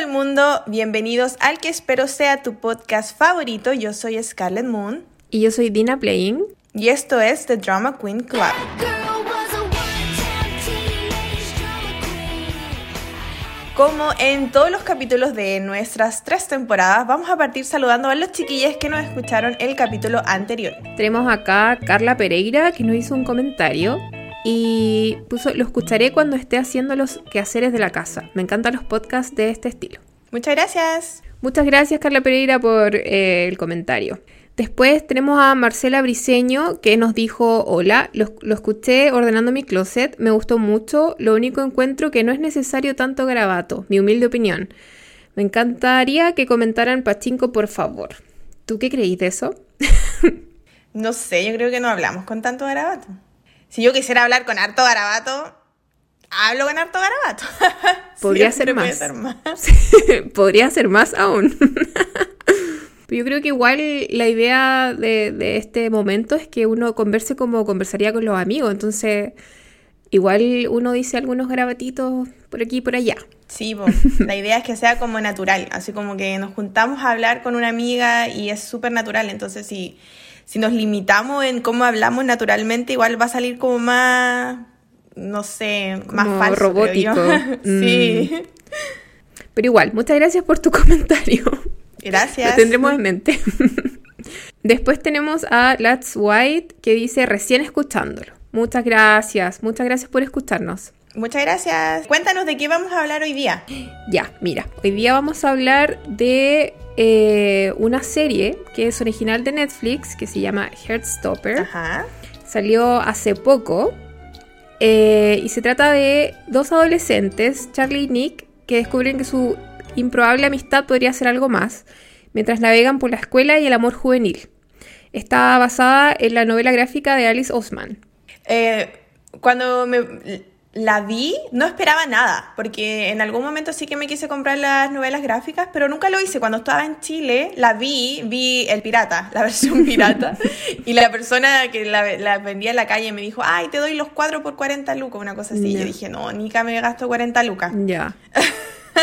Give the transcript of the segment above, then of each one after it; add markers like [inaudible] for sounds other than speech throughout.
el mundo, bienvenidos al que espero sea tu podcast favorito. Yo soy Scarlett Moon. Y yo soy Dina Playing. Y esto es The Drama Queen Club. Como en todos los capítulos de nuestras tres temporadas, vamos a partir saludando a los chiquillos que nos escucharon el capítulo anterior. Tenemos acá a Carla Pereira que nos hizo un comentario y puso, lo escucharé cuando esté haciendo los quehaceres de la casa. Me encantan los podcasts de este estilo. Muchas gracias. Muchas gracias Carla Pereira por eh, el comentario. Después tenemos a Marcela Briseño que nos dijo, hola, lo, escuché ordenando mi closet, me gustó mucho, lo único encuentro que no es necesario tanto garabato, mi humilde opinión. Me encantaría que comentaran Pachinko, por favor. ¿Tú qué creís de eso? [laughs] no sé, yo creo que no hablamos con tanto garabato. Si yo quisiera hablar con harto garabato, hablo con harto garabato. [laughs] Podría ser más. Ser más. [laughs] Podría ser más aún. [laughs] yo creo que igual la idea de, este momento es que uno converse como conversaría con los amigos. Entonces, igual uno dice algunos grabatitos por aquí y por allá. Sí, la idea es que sea como natural, así como que nos juntamos a hablar con una amiga y es súper natural. Entonces, si, si nos limitamos en cómo hablamos naturalmente, igual va a salir como más, no sé, más falso. Robótico. [laughs] sí. Mm. Pero igual, muchas gracias por tu [laughs] comentario. Gracias. Lo tendremos en mente. [laughs] Después tenemos a Let's White que dice recién escuchándolo. Muchas gracias, muchas gracias por escucharnos. Muchas gracias. Cuéntanos de qué vamos a hablar hoy día. Ya, mira, hoy día vamos a hablar de eh, una serie que es original de Netflix que se llama Heartstopper. Ajá. Salió hace poco eh, y se trata de dos adolescentes, Charlie y Nick, que descubren que su improbable amistad podría ser algo más, mientras navegan por la escuela y el amor juvenil. Está basada en la novela gráfica de Alice Osman. Eh, cuando me la vi, no esperaba nada, porque en algún momento sí que me quise comprar las novelas gráficas, pero nunca lo hice. Cuando estaba en Chile, la vi, vi El Pirata, [laughs] la versión pirata, y la persona que la, vendía en la calle me dijo, ay, te doy los cuatro por 40 lucas, una cosa así. Yo dije, no, Nica me gasto 40 lucas. Ya. [laughs]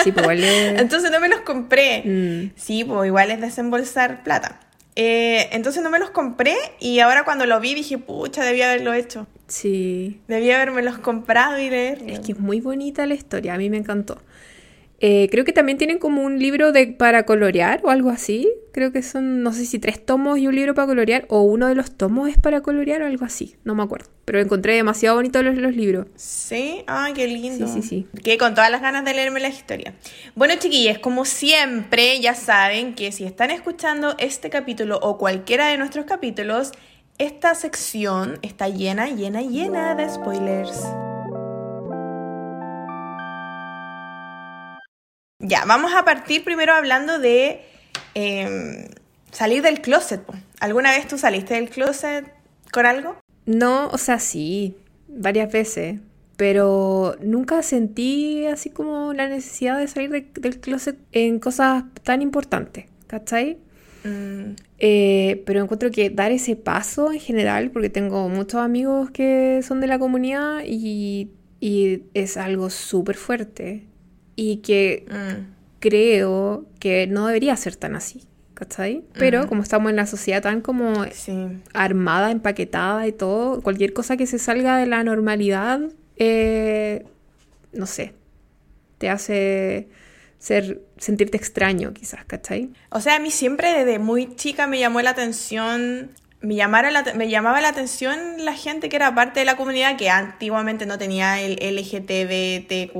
Sí, pues igual Entonces no me los compré. Mm. Sí, pues igual es desembolsar plata. Eh, entonces no me los compré y ahora cuando lo vi dije, pucha, debía haberlo hecho. Sí. Debía haberme los comprado y leer. Es que es muy bonita la historia, a mí me encantó. Eh, creo que también tienen como un libro de, para colorear o algo así. Creo que son, no sé si tres tomos y un libro para colorear, o uno de los tomos es para colorear o algo así. No me acuerdo. Pero encontré demasiado bonitos los, los libros. Sí, ay, qué lindo. Sí, sí, sí. Que con todas las ganas de leerme la historia. Bueno, chiquillas, como siempre, ya saben que si están escuchando este capítulo o cualquiera de nuestros capítulos, esta sección está llena, llena, llena de spoilers. Ya, vamos a partir primero hablando de em, salir del closet. ¿Alguna vez tú saliste del closet con algo? No, o sea, sí, varias veces, pero nunca sentí así como la necesidad de salir del closet en cosas tan importantes, ¿cachai? Mm. Eh, pero encuentro que dar ese paso en general, porque tengo muchos amigos que son de la comunidad y, y es algo súper fuerte y que mm. creo que no debería ser tan así, ¿cachai? Pero como estamos en la sociedad tan como armada, empaquetada y todo, cualquier cosa que se salga de la normalidad, eh, no sé, te hace ser sentirte extraño quizás, ¿cachai? O sea, a mí siempre desde muy chica me llamó la atención me, llamara me llamaba la atención la gente que era parte de la comunidad que antiguamente no tenía el LGTBTQI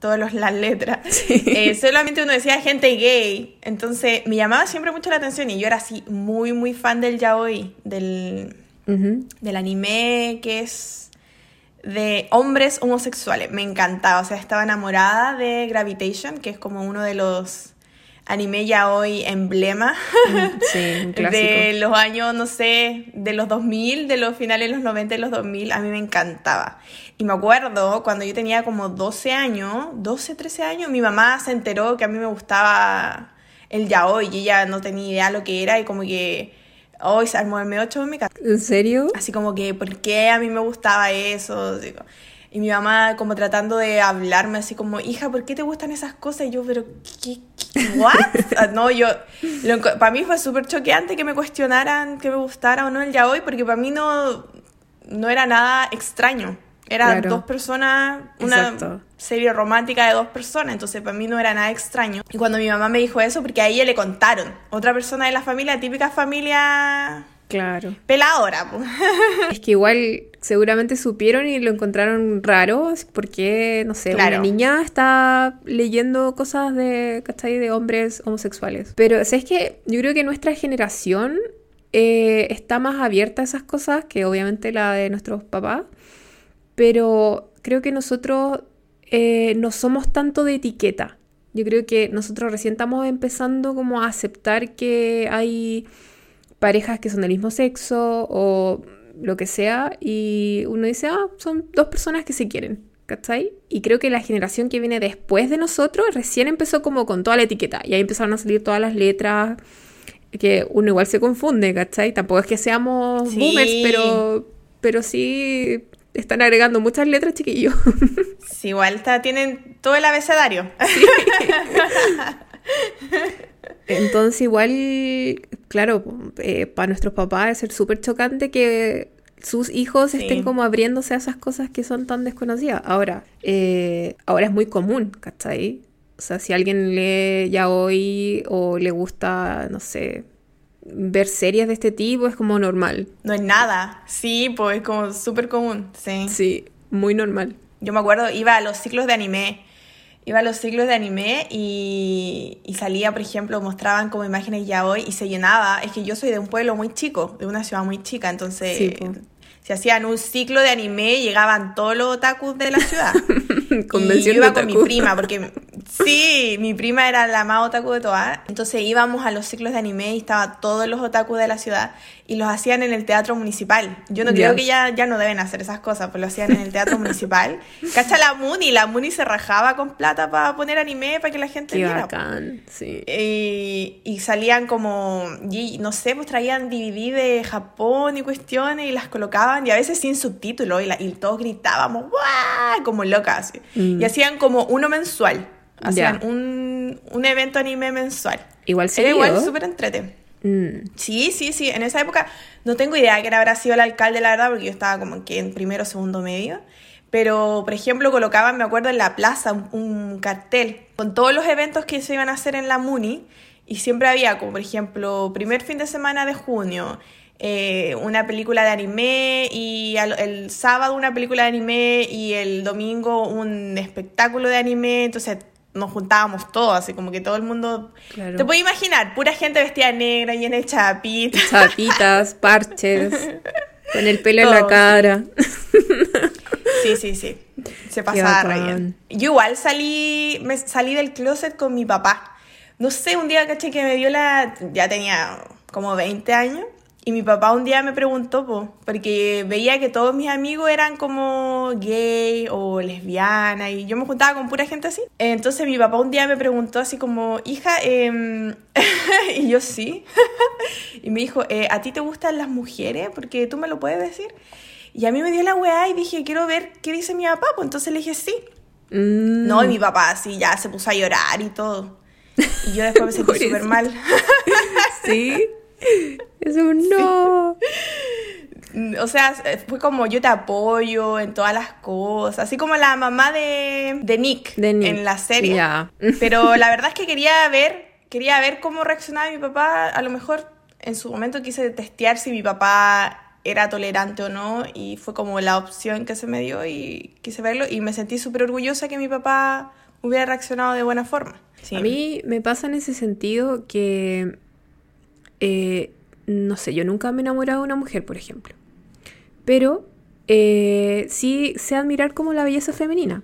todas las letras. [laughs] Eh, solamente uno decía gente gay. Entonces me llamaba siempre mucho la atención y yo era así muy, muy fan del yaoi, del, del anime que es de hombres homosexuales. Me encantaba, o sea, estaba enamorada de Gravitation, que es como uno de los anime yaoi emblema sí, [laughs] de los años, no sé, de los 2000, de los finales de los 90 y los 2000, a mí me encantaba. Y me acuerdo cuando yo tenía como 12 años, 12, 13 años, mi mamá se enteró que a mí me gustaba el yaoi y ella no tenía idea lo que era y como que hoy se armó el M8 en mi casa. ¿En serio? Así como que, ¿por qué a mí me gustaba eso? Y mi mamá como tratando de hablarme así como, hija, ¿por qué te gustan esas cosas? Y yo, pero, ¿qué? ¿What? Ah, [laughs] no, yo, para mí fue súper choqueante que me cuestionaran que me gustara o no el yaoi, porque para mí no, no era nada extraño. Eran dos personas, una serie romántica de dos personas, entonces para mí no era nada extraño. Y cuando mi mamá me dijo eso, porque a ella le contaron, otra persona de la familia, típica familia Claro. Peladora. [laughs] es que igual seguramente supieron y lo encontraron raro, porque, no sé, una niña está leyendo cosas de, ¿cachai? De hombres homosexuales. Pero, ¿sabes que Yo creo que nuestra generación eh, está más abierta a esas cosas que obviamente la de nuestros papás. Pero creo que nosotros eh, no somos tanto de etiqueta. Yo creo que nosotros recién estamos empezando como a aceptar que hay parejas que son del mismo sexo o lo que sea, y uno dice, ah, son dos personas que se quieren, ¿cachai? Y creo que la generación que viene después de nosotros recién empezó como con toda la etiqueta, y ahí empezaron a salir todas las letras, que uno igual se confunde, ¿cachai? Tampoco es que seamos boomers, pero, pero sí están agregando muchas letras, chiquillos. [laughs] Sí, igual está, tienen todo el abecedario. Entonces igual, claro, eh, para nuestros papás es ser súper chocante que sus hijos estén como abriéndose a esas cosas que son tan desconocidas. Ahora, eh, ahora es muy común, ¿cachai? O sea, si alguien lee ya hoy o le gusta, no sé, ver series de este tipo, es como normal. No es nada, sí, pues es como súper común, sí. Sí, muy normal. Yo me acuerdo, iba a los ciclos de anime iba a los ciclos de anime y, salía, por ejemplo, mostraban como imágenes ya hoy y se llenaba. Es que yo soy de un pueblo muy chico, de una ciudad muy chica, entonces si hacían un ciclo de anime llegaban todos los otakus de la ciudad. [laughs] y yo iba con mi prima, porque sí, mi prima era la más otaku de todas. Entonces íbamos a los ciclos de anime y estaban todos los otakus de la ciudad y los hacían en el teatro municipal. Yo no creo que ya, ya no deben hacer esas cosas, pues lo hacían en el teatro [laughs] municipal. Cacha la Muni, la Muni se rajaba con plata para poner anime para que la gente Qué viera. Bacán, sí. Y, y, salían como, no sé, pues traían DVD de Japón y cuestiones y las colocaban y a veces sin subtítulos y, y todos gritábamos, ¡guau! Como locas. Mm. Y hacían como uno mensual. Hacían un, un, evento anime mensual. Igual sí. Era igual súper entrete. Mm. Sí, sí, sí. En esa época no tengo idea de quién habrá sido el alcalde, la verdad, porque yo estaba como que en primero o segundo medio. Pero, por ejemplo, colocaban, me acuerdo, en la plaza un, cartel con todos los eventos que se iban a hacer en la MUNI. Y siempre había, como por ejemplo, primer fin de semana de junio, eh, una película de anime y el sábado una película de anime y el domingo un espectáculo de anime. Entonces nos juntábamos todos, así como que todo el mundo... Te puedes imaginar, pura gente vestida negra, llena de chapitas. Chapitas, [laughs] parches, con el pelo en la cara. [laughs] Sí, sí, sí. Se pasaba rayando. Yo igual salí, me salí del closet con mi papá. No sé, un día caché que me dio la... Ya tenía como 20 años. Y mi papá un día me preguntó, porque veía que todos mis amigos eran como gay o lesbiana y yo me juntaba con pura gente así. Entonces mi papá un día me preguntó así como, hija, em, [laughs] y yo sí. [laughs] y me dijo, eh, ¿a ti te gustan las mujeres? Porque tú me lo puedes decir. Y a mí me dio la weá y dije, quiero ver qué dice mi papá. Pues entonces le dije sí. Mm. No, y mi papá así ya se puso a llorar y todo. Y yo después me [laughs] sentí súper mal. sí. [laughs] Es un no. O sea, fue como yo te apoyo en todas las cosas, así como la mamá de, de, Nick, en la serie. [laughs] Pero la verdad es que quería ver, quería ver cómo reaccionaba mi papá. A lo mejor en su momento quise testear si mi papá era tolerante o no y fue como la opción que se me dio y quise verlo y me sentí súper orgullosa que mi papá hubiera reaccionado de buena forma. A mí me pasa en ese sentido que eh, no sé, yo nunca me he enamorado de una mujer, por ejemplo. Pero eh, sí sé admirar como la belleza femenina.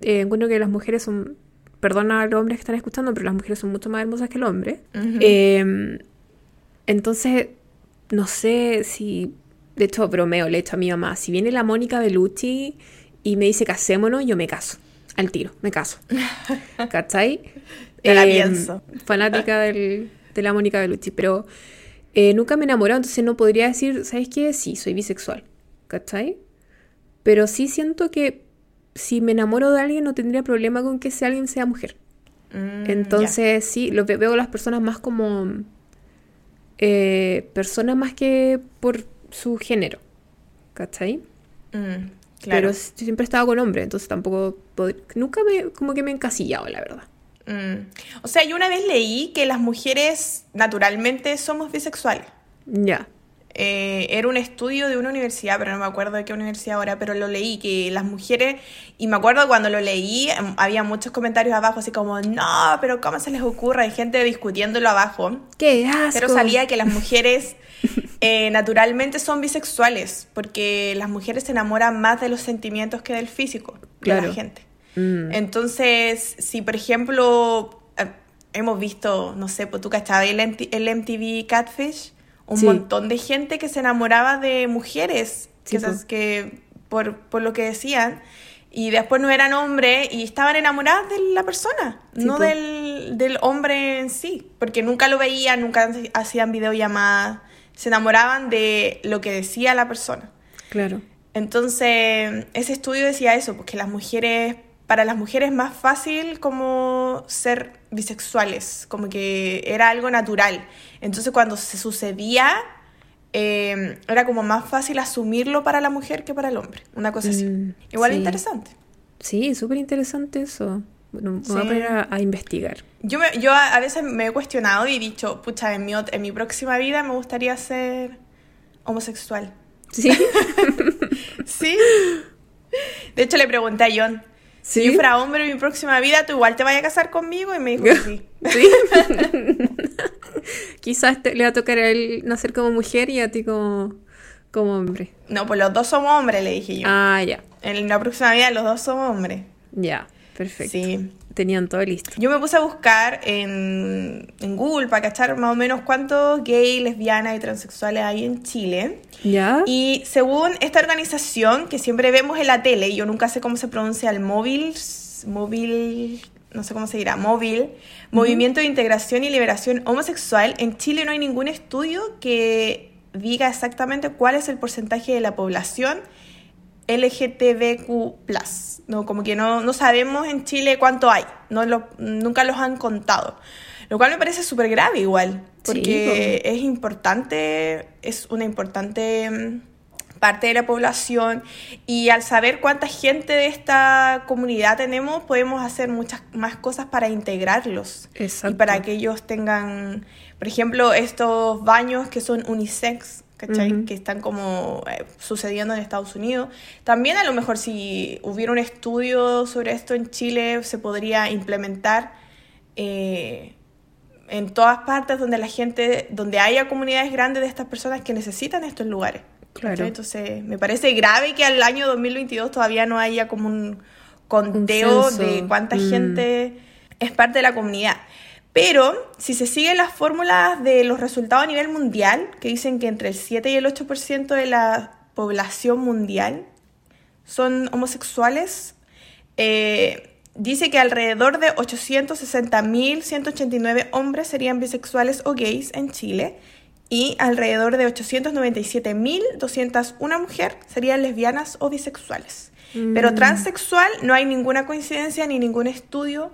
Eh, encuentro que las mujeres son, perdona a los hombres que están escuchando, pero las mujeres son mucho más hermosas que el hombre. Em, entonces, no sé si, de hecho bromeo, le he hecho a mi mamá, si viene la Mónica Bellucci y me dice casémonos, yo me caso. Al tiro, me caso. [laughs] ¿Cachai? Te la em, pienso. Fanática del, de la Mónica Bellucci, pero eh, nunca me he enamorado, entonces no podría decir, ¿sabes qué? Sí, soy bisexual, ¿cachai? Pero sí siento que si me enamoro de alguien no tendría problema con que ese alguien sea mujer. Mm, Entonces, sí, lo veo a las personas más como eh, personas más que por su género. ¿Cachai? Mm, claro. Pero siempre he estado con hombres, entonces tampoco. Nunca me. como que me he encasillado, la verdad. Mm. O sea, yo una vez leí que las mujeres naturalmente somos bisexuales. Ya. Eh, era un estudio de una universidad, pero no me acuerdo de qué universidad ahora, pero lo leí, que las mujeres, y me acuerdo cuando lo leí, em, había muchos comentarios abajo, así como, no, pero ¿cómo se les ocurre? Hay gente discutiéndolo abajo. ¡Qué asco! Pero salía que las mujeres [laughs] eh, naturalmente son bisexuales, porque las mujeres se enamoran más de los sentimientos que del físico de la gente. Mm. Entonces, si por ejemplo eh, hemos visto, no sé, pues tú cachabas el, el MTV Catfish, un montón de gente que se enamoraba de mujeres, que, que por, por, lo que decían, y después no eran hombres y estaban enamoradas de la persona, no del, del, hombre en sí, porque nunca lo veían, nunca hacían videollamadas, se enamoraban de lo que decía la persona. Claro. Entonces, ese estudio decía eso, porque las mujeres para las mujeres más fácil como ser bisexuales, como que era algo natural. Entonces cuando se sucedía, em, era como más fácil asumirlo para la mujer que para el hombre, una cosa así. Mm, Igual interesante. Sí, súper interesante eso. Bueno, me voy a poner a, investigar. Yo, me, yo a, veces me he cuestionado y he dicho, pucha, en mi, en mi próxima vida me gustaría ser homosexual. ¿Sí? [laughs] sí. De hecho, le pregunté a John, si yo fuera hombre en mi próxima vida, tú igual te vayas a casar conmigo. Y me dijo que sí. [laughs] ¿Sí? [laughs] Quizás le va a tocar a él nacer como mujer y a ti como, como hombre. No, pues los dos somos hombres, le dije yo. Ah, ya. En la próxima vida los dos somos hombres. Ya, perfecto. Sí tenían todo listo. Yo me puse a buscar en, en Google para cachar más o menos cuántos gays, lesbianas y transexuales hay en Chile. ¿Ya? Y según esta organización que siempre vemos en la tele, y yo nunca sé cómo se pronuncia el móvil, móvil, no sé cómo se dirá, móvil, Movimiento de Integración y Liberación Homosexual, en Chile no hay ningún estudio que diga exactamente cuál es el porcentaje de la población LGTBQ+. ¿no? Como que no, no sabemos en Chile cuánto hay, no lo, nunca los han contado. Lo cual me parece súper grave igual, porque es importante, es una importante mm, parte de la población y al saber cuánta gente de esta comunidad tenemos, podemos hacer muchas más cosas para integrarlos y para que ellos tengan, por ejemplo, estos baños que son unisex, ¿cachai? Que están como eh, sucediendo en Estados Unidos. También a lo mejor si hubiera un estudio sobre esto en Chile se podría implementar eh, en todas partes donde la gente, donde haya comunidades grandes de estas personas que necesitan estos lugares. Claro. Entonces me parece grave que al año 2022 todavía no haya como un conteo de cuánta mm. gente es parte de la comunidad. Pero si se siguen las fórmulas de los resultados a nivel mundial, que dicen que entre el 7 y el 8% de la población mundial son homosexuales, eh, dice que alrededor de 860.189 hombres serían bisexuales o gays en Chile y alrededor de 897.201 mujeres serían lesbianas o bisexuales. Pero mm. transexual no hay ninguna coincidencia ni ningún estudio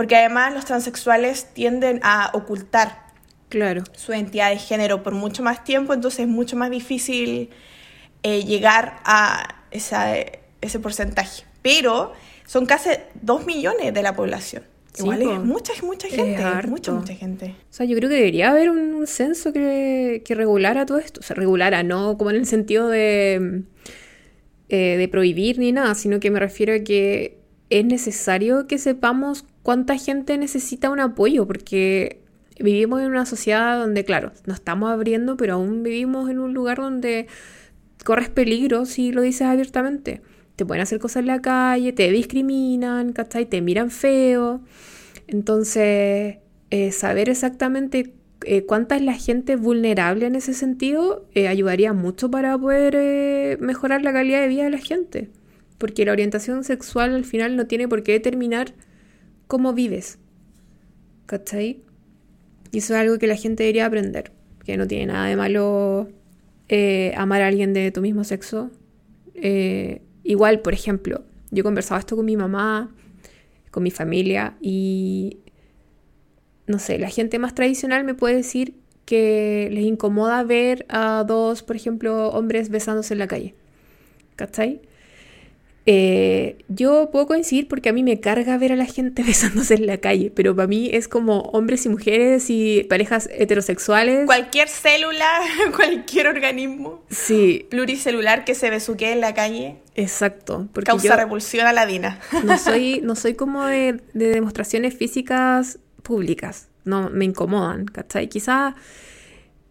porque además los transexuales tienden a ocultar claro. su identidad de género por mucho más tiempo, entonces es mucho más difícil eh, llegar a esa, ese porcentaje. Pero son casi dos millones de la población. Igual es mucha, mucha gente, mucha, mucha gente. O sea, yo creo que debería haber un, censo que, que, regulara todo esto. O sea, regulara, no como en el sentido de, eh, de prohibir ni nada, sino que me refiero a que es necesario que sepamos cuánta gente necesita un apoyo, porque vivimos en una sociedad donde, claro, nos estamos abriendo, pero aún vivimos en un lugar donde corres peligro si lo dices abiertamente. Te pueden hacer cosas en la calle, te discriminan, ¿cachai? Te miran feo. Entonces, eh, saber exactamente eh, cuánta es la gente vulnerable en ese sentido eh, ayudaría mucho para poder mejorar la calidad de vida de la gente. Porque la orientación sexual al final no tiene por qué determinar cómo vives. ¿Cachai? Y eso es algo que la gente debería aprender. Que no tiene nada de malo eh, amar a alguien de tu mismo sexo. Eh, igual, por ejemplo, Yo conversaba esto con mi mamá, con mi familia y no sé, la gente más tradicional me puede decir que les incomoda ver a dos, por ejemplo, hombres besándose en la calle. ¿Cachai? Eh, yo puedo coincidir porque a mí me carga ver a la gente [laughs] besándose en la calle, pero para mí es como hombres y mujeres y parejas heterosexuales. Cualquier célula, [laughs] cualquier organismo sí. pluricelular que se besuquee en la calle. Exacto. Porque causa repulsión a la Dina. No [laughs] soy, no soy como de, demostraciones físicas públicas. No, me incomodan, ¿cachai? Quizás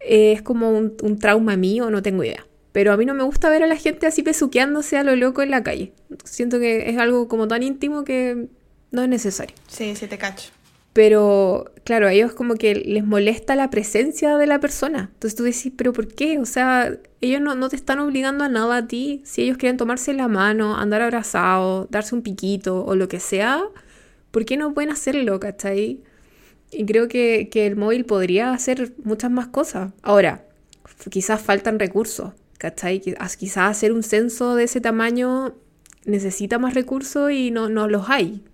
es como un, un trauma mío, no tengo idea. Pero a mí no me gusta ver a la gente así pesuqueándose a lo loco en la calle. Siento que es algo como tan íntimo que no es necesario. Sí, sí te cacho. Pero claro, a ellos como que les molesta la presencia de la persona. Entonces tú decís, pero ¿por qué? O sea, ellos no, no te están obligando a nada a ti. Si ellos quieren tomarse la mano, andar abrazados, darse un piquito o lo que sea, ¿por qué no pueden hacerlo, cachai? Y creo que, que el móvil podría hacer muchas más cosas. Ahora, quizás faltan recursos. ¿cachai? Quizás hacer un censo de ese tamaño necesita más recursos y no, no los hay.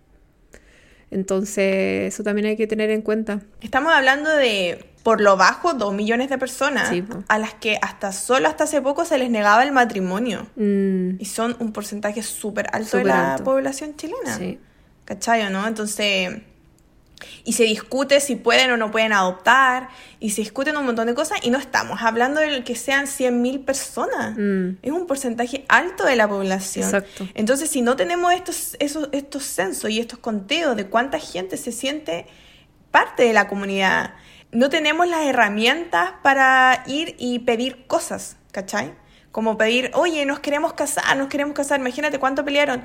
Entonces, eso también hay que tener en cuenta. Estamos hablando de, por lo bajo, dos millones de personas a las que hasta solo hasta hace poco se les negaba el matrimonio. Mm. Y son un porcentaje súper alto de la población chilena. Sí. ¿Cachai o no? Entonces, y se discute si pueden o no pueden adoptar, y se discuten un montón de cosas, y no estamos hablando de que sean 100.000 personas, mm. es un porcentaje alto de la población. Exacto. Entonces, si no tenemos estos, esos, estos censos y estos conteos de cuánta gente se siente parte de la comunidad, no tenemos las herramientas para ir y pedir cosas, ¿cachai? Como pedir, oye, nos queremos casar, nos queremos casar, imagínate cuánto pelearon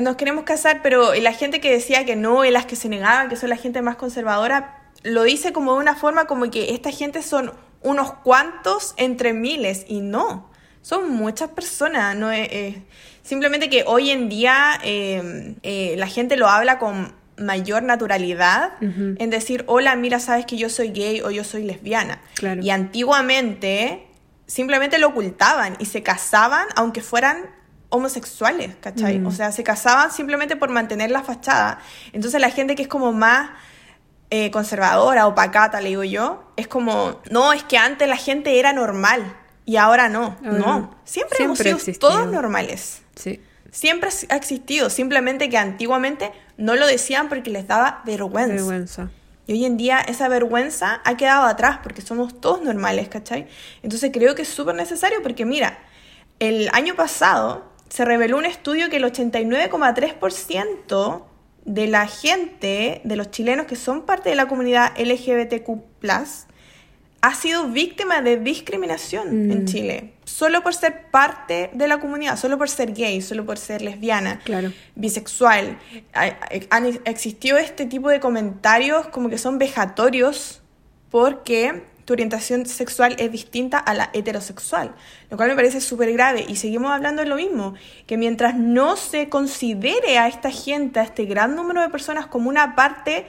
nos queremos casar, pero la gente que decía que no y las que se negaban, que son la gente más conservadora, lo dice como de una forma como que esta gente son unos cuantos entre miles y no, son muchas personas, no simplemente que hoy en día em, eh, la gente lo habla con mayor naturalidad en decir, hola, mira, sabes que yo soy gay o yo soy lesbiana. Y antiguamente simplemente lo ocultaban y se casaban aunque fueran homosexuales, ¿cachai? Mm. O sea, se casaban simplemente por mantener la fachada. Entonces la gente que es como más eh, conservadora o pacata, le digo yo, es como, no, es que antes la gente era normal y ahora no. no, siempre, hemos sido todos normales. Sí. Siempre ha existido, simplemente que antiguamente no lo decían porque les daba vergüenza. Vergüenza. Y hoy en día esa vergüenza ha quedado atrás porque somos todos normales, ¿cachai? Entonces creo que es súper necesario porque mira, el año pasado se reveló un estudio que el 89,3% de la gente, de los chilenos que son parte de la comunidad LGBTQ, ha sido víctima de discriminación en mm. Chile. Solo por ser parte de la comunidad, solo por ser gay, solo por ser lesbiana, bisexual. Han existido este tipo de comentarios como que son vejatorios porque tu orientación sexual es distinta a la heterosexual, lo cual me parece súper grave. Y seguimos hablando de lo mismo, que mientras no se considere a esta gente, a este gran número de personas como una parte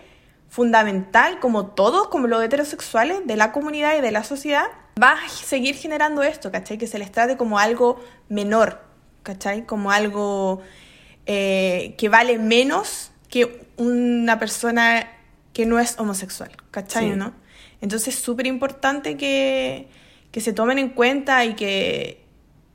fundamental, como todos, como los heterosexuales de la comunidad y de la sociedad, va a seguir generando esto, ¿cachai? Que se les trate como algo menor, ¿cachai? Como algo eh, que vale menos que una persona que no es homosexual, ¿cachai? ¿no? Entonces es súper importante que, se tomen en cuenta y que,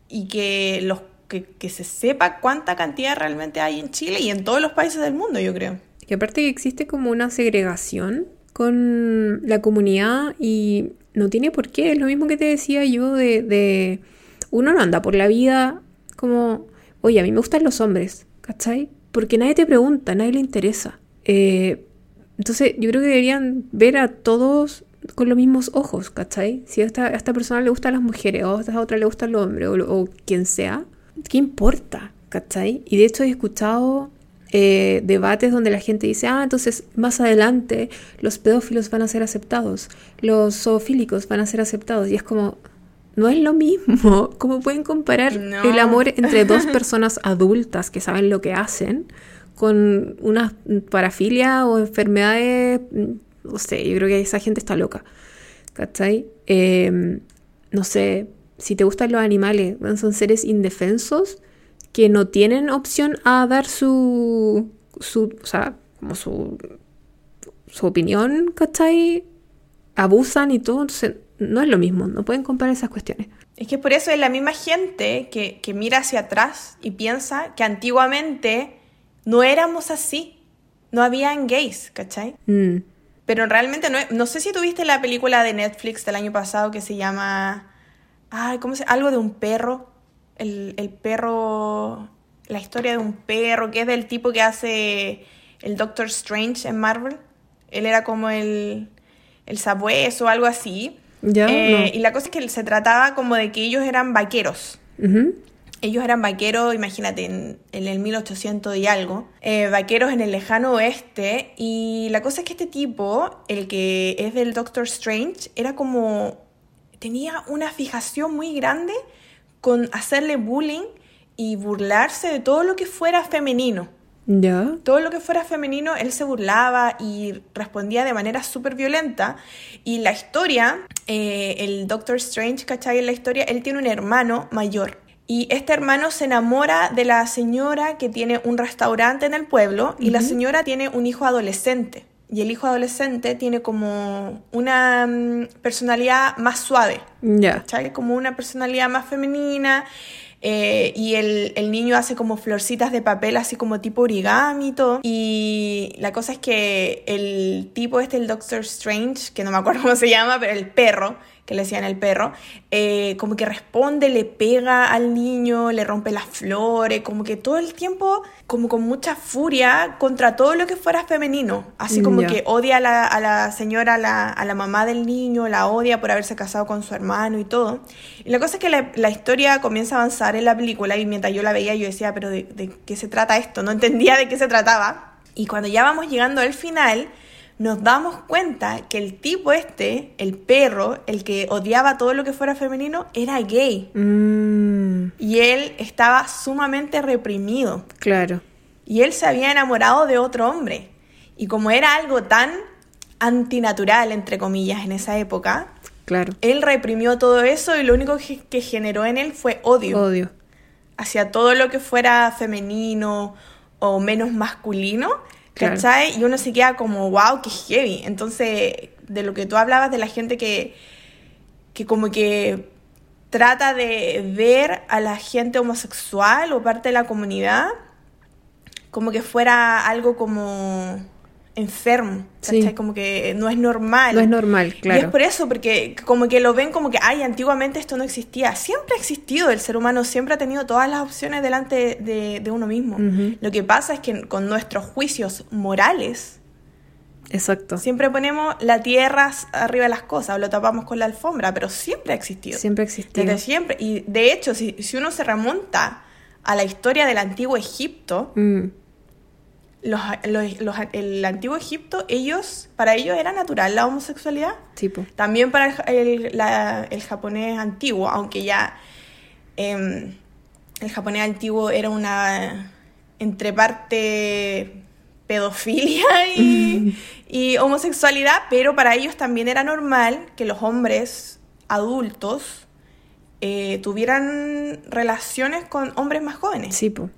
y que, los, que, se sepa cuánta cantidad realmente hay en Chile y en todos los países del mundo, yo creo. Y aparte que existe como una segregación con la comunidad y no tiene por qué, es lo mismo que te decía yo de, de uno no anda por la vida como, oye, a mí me gustan los hombres, ¿cachai? Porque nadie te pregunta, nadie le interesa. Eh, entonces yo creo que deberían ver a todos con los mismos ojos, ¿cachai? Si a esta, esta persona le gustan las mujeres o a esta otra le gusta el hombre o, quien sea, ¿qué importa? ¿cachai? Y de hecho he escuchado eh, debates donde la gente dice, ah, entonces más adelante los pedófilos van a ser aceptados, los zoofílicos van a ser aceptados. Y es como, no es lo mismo. [laughs] ¿Cómo pueden comparar el amor entre dos personas adultas que saben lo que hacen con una parafilia o enfermedades no sé, yo creo que esa gente está loca. ¿Cachai? Em, no sé, si te gustan los animales, son seres indefensos que no tienen opción a dar su, su o sea, como su, su opinión, ¿cachai? Abusan y todo, entonces no es lo mismo, no pueden comparar esas cuestiones. Es que por eso es la misma gente que, que mira hacia atrás y piensa que antiguamente no éramos así, no habían gays, ¿cachai? Mm. Pero realmente no, no sé si tuviste la película de Netflix del año pasado que se llama, ay, ¿cómo se? Algo de un perro, el, el perro, la historia de un perro, que es del tipo que hace el Doctor Strange en Marvel. Él era como el, el sabueso o algo así. Ya, Eh, no. Y la cosa es que se trataba como de que ellos eran vaqueros. Ujú. Ellos eran vaqueros, imagínate, en, en el 1800 y algo, eh, vaqueros en el lejano oeste. Y la cosa es que este tipo, el que es del Doctor Strange, era como. tenía una fijación muy grande con hacerle bullying y burlarse de todo lo que fuera femenino. Ya. Todo lo que fuera femenino, él se burlaba y respondía de manera súper violenta. Y la historia, eh, el Doctor Strange, ¿cachai? En la historia, él tiene un hermano mayor. Y este hermano se enamora de la señora que tiene un restaurante en el pueblo y la señora tiene un hijo adolescente. Y el hijo adolescente tiene como una mm, personalidad más suave. Ya. ¿cachai? Como una personalidad más femenina. eh, y el, el niño hace como florcitas de papel, así como tipo origami y todo. Y la cosa es que el tipo este, el Doctor Strange, que no me acuerdo [laughs] cómo se llama, pero el perro, que le decían el perro, eh, como que responde, le pega al niño, le rompe las flores, como que todo el tiempo, como con mucha furia contra todo lo que fuera femenino. Así como que odia a la, a la señora, a la, a la mamá del niño, la odia por haberse casado con su hermano y todo. Y la cosa es que la, la historia comienza a avanzar en la película y mientras yo la veía yo decía, pero de, de qué se trata esto? No entendía de qué se trataba. Y cuando ya vamos llegando al final, nos damos cuenta que el tipo este, el perro, el que odiaba todo lo que fuera femenino, era gay. Mm, Y él estaba sumamente reprimido. claro. Y él se había enamorado de otro hombre. Y como era algo tan antinatural, entre comillas, en esa época, Claro. él reprimió todo eso y lo único que, que generó en él fue odio Odio. hacia todo lo que fuera femenino o menos masculino, ¿cachai? Y uno se queda como, wow, qué heavy. Entonces, de lo que tú hablabas de la gente que, que como que trata de ver a la gente homosexual o parte de la comunidad como que fuera algo como enfermo. Como que no es normal. No es normal, Y es claro. por eso, porque como que lo ven como que, ay, antiguamente esto no existía. Siempre ha existido, el ser humano siempre ha tenido todas las opciones delante de, de uno mismo. Lo que pasa es que con nuestros juicios morales, Exacto. siempre ponemos la tierra arriba de las cosas, o lo tapamos con la alfombra, pero siempre ha existido. Siempre ha existido. Desde siempre. Y de hecho, si, si uno se remonta a la historia del antiguo Egipto, Mm, los, los- los- el antiguo Egipto, ellos, para ellos era natural la homosexualidad. tipo. También para el, el- la- el japonés antiguo, aunque ya em, el japonés antiguo era una entre parte pedofilia y, [laughs] y homosexualidad, pero para ellos también era normal que los hombres adultos eh, tuvieran relaciones con hombres más jóvenes. Sí, po.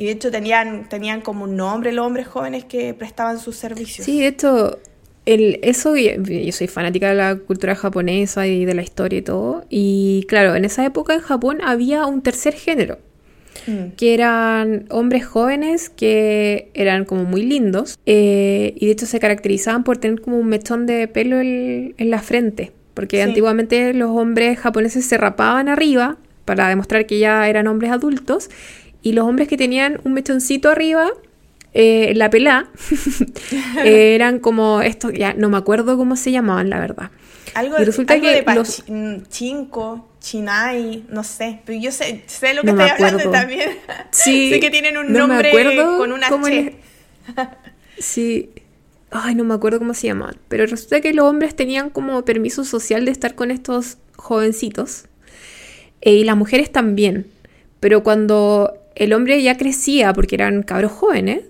Y de hecho tenían, tenían como un nombre los hombres jóvenes que prestaban sus servicios. Sí, de hecho, el, eso, yo soy fanática de la cultura japonesa y de la historia y todo. Y claro, en esa época en Japón había un tercer género, Mm. que eran hombres jóvenes que eran como muy lindos eh, y de hecho se caracterizaban por tener como un mechón de pelo en, en la frente. Porque Sí. antiguamente los hombres japoneses se rapaban arriba para demostrar que ya eran hombres adultos y los hombres que tenían un mechoncito arriba eh, la pelá [laughs] eh, eran como estos, ya no me acuerdo cómo se llamaban, la verdad. Algo, Y resulta algo que de los- mm, chinco, chinai, no sé. Pero yo sé, sé lo que No estoy hablando también. [laughs] Sí, sé que tienen un no nombre con una H. Sí. Ay, no me acuerdo cómo se llamaban. Pero resulta que los hombres tenían como permiso social de estar con estos jovencitos. eh, y las mujeres también. Pero cuando el hombre ya crecía, porque eran cabros jóvenes,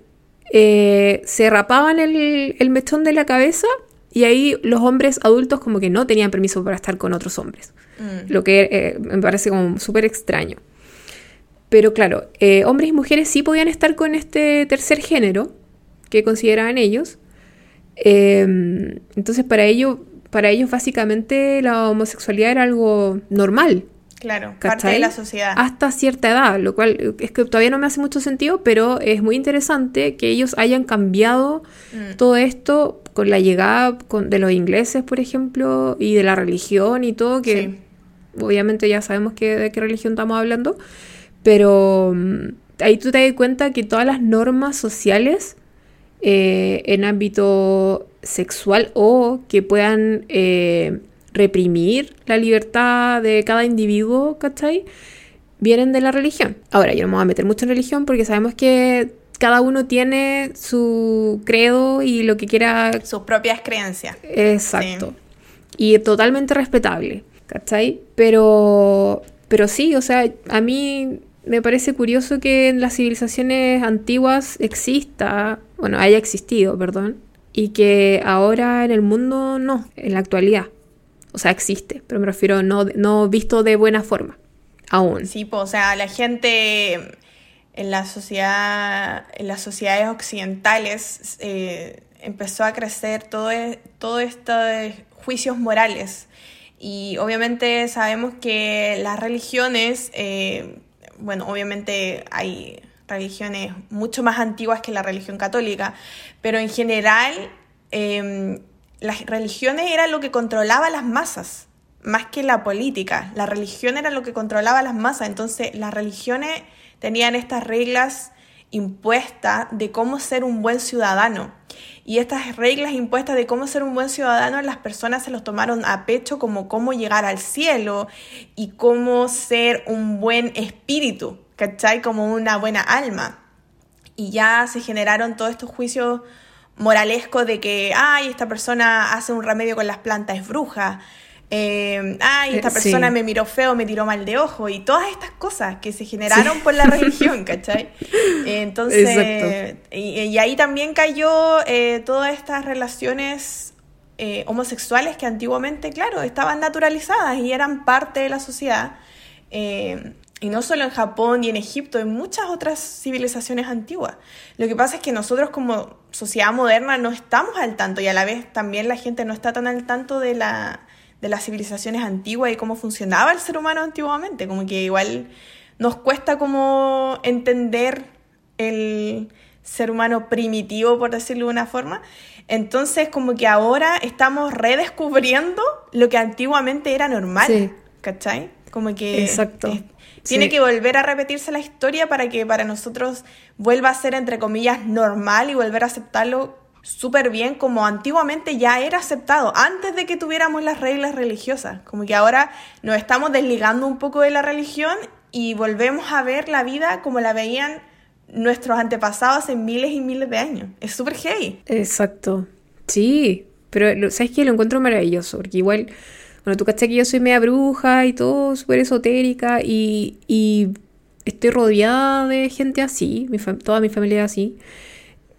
eh, se rapaban el, el mechón de la cabeza y ahí los hombres adultos como que no tenían permiso para estar con otros hombres. Mm. Lo que eh, me parece como súper extraño. Pero claro, eh, hombres y mujeres sí podían estar con este tercer género que consideraban ellos. Em, entonces para ellos, para ellos básicamente la homosexualidad era algo normal. Claro, parte de la sociedad. Hasta cierta edad, lo cual es que todavía no me hace mucho sentido, pero es muy interesante que ellos hayan cambiado mm. todo esto con la llegada de los ingleses, por ejemplo, y de la religión y todo, que obviamente ya sabemos que, de qué religión estamos hablando, pero mm, ahí tú te das cuenta que todas las normas sociales eh, en ámbito sexual o que puedan eh, reprimir la libertad de cada individuo, ¿cachai? Vienen de la religión. Ahora, yo no me voy a meter mucho en religión porque sabemos que cada uno tiene su credo y lo que quiera. Sus propias creencias. Exacto. Y totalmente respetable, ¿cachai? Pero, pero sí, o sea, a mí me parece curioso que en las civilizaciones antiguas exista, bueno, haya existido, perdón, y que ahora en el mundo no, en la actualidad. O sea, existe, pero me refiero no, no visto de buena forma, aún. Sí, pues, o sea, la gente en la sociedad, en las sociedades occidentales eh, empezó a crecer todo, e, todo esto de juicios morales. Y obviamente sabemos que las religiones eh, bueno, obviamente hay religiones mucho más antiguas que la religión católica, pero en general em, las religiones eran lo que controlaba las masas, más que la política. La religión era lo que controlaba las masas, entonces las religiones tenían estas reglas impuestas de cómo ser un buen ciudadano. Y estas reglas impuestas de cómo ser un buen ciudadano, las personas se los tomaron a pecho como cómo llegar al cielo y cómo ser un buen espíritu, ¿cachai? Como una buena alma. Y ya se generaron todos estos juicios moralescos de que, ay, esta persona hace un remedio con las plantas, es bruja. Eh, ay, esta eh, persona me miró feo, me tiró mal de ojo y todas estas cosas que se generaron por la [laughs] religión, ¿cachai? entonces, y, ahí también cayó eh, todas estas relaciones homosexuales que antiguamente, claro, estaban naturalizadas y eran parte de la sociedad. Y no solo en Japón y en Egipto, en muchas otras civilizaciones antiguas. Lo que pasa es que nosotros como sociedad moderna no estamos al tanto y a la vez también la gente no está tan al tanto de la de las civilizaciones antiguas y cómo funcionaba el ser humano antiguamente. Como que igual nos cuesta como entender el ser humano primitivo, por decirlo de una forma. Entonces, como que ahora estamos redescubriendo lo que antiguamente era normal. ¿Cachai? Como que Exacto. Tiene que volver a repetirse la historia para que para nosotros vuelva a ser, entre comillas, normal y volver a aceptarlo súper bien como antiguamente ya era aceptado, antes de que tuviéramos las reglas religiosas. Como que ahora nos estamos desligando un poco de la religión y volvemos a ver la vida como la veían nuestros antepasados hace miles y miles de años. Es súper gay. Exacto. Sí, pero ¿sabes qué? Lo encuentro maravilloso, porque igual, bueno, tú caché que yo soy media bruja y todo, súper esotérica y, y estoy rodeada de gente así, mi toda mi familia así.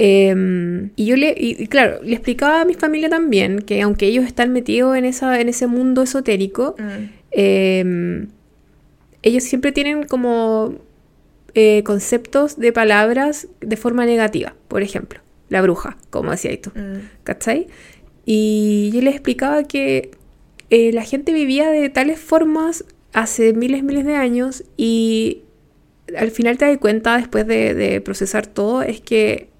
Em, y yo le, y, claro, le explicaba a mi familia también que aunque ellos están metidos en, esa, en ese mundo esotérico, mm. em, ellos siempre tienen como eh, conceptos de palabras de forma negativa. Por ejemplo, la bruja, como decía tú. Mm. ¿Cachai? Y yo les explicaba que eh, la gente vivía de tales formas hace miles, miles de años y al final te das cuenta, después de, de procesar todo, es que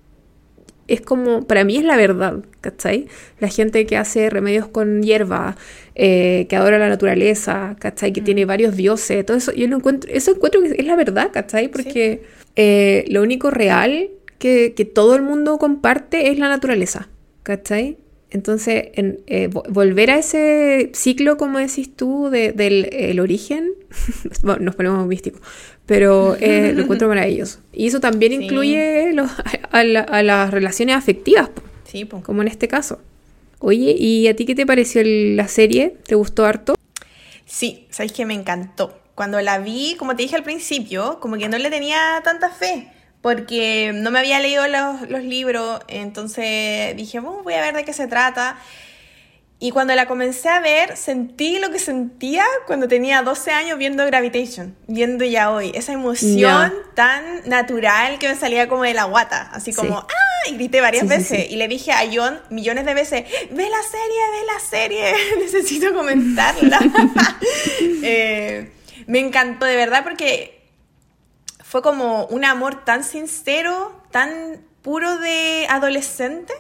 es como, para mí es la verdad, ¿cachai? La gente que hace remedios con hierba, eh, que adora la naturaleza, ¿cachai? Que mm. tiene varios dioses, todo eso, yo lo encuentro, eso encuentro que es la verdad, ¿cachai? Porque eh, lo único real que, que todo el mundo comparte es la naturaleza, ¿cachai? Entonces, en, eh, volver a ese ciclo, como decís tú, del origen, [laughs] bueno, nos ponemos místicos, pero eh, [laughs] lo encuentro maravilloso. Y eso también incluye a, las relaciones afectivas, sí, como en este caso. Oye, ¿y a ti qué te pareció la serie? ¿Te gustó harto? Sí, sabes que me encantó. Cuando la vi, como te dije al principio, como que no le tenía tanta fe porque no me había leído los, libros, entonces dije, voy a ver de qué se trata. Y cuando la comencé a ver, sentí lo que sentía cuando tenía 12 años viendo Gravitation, viendo ya hoy. Esa emoción tan natural que me salía como de la guata, así como, ¡ah! Y grité varias veces. y le dije a John millones de veces, ve la serie, ve la serie, [laughs] necesito comentarla. [laughs] [laughs] Eh, me encantó de verdad porque fue como un amor tan sincero, tan puro de adolescente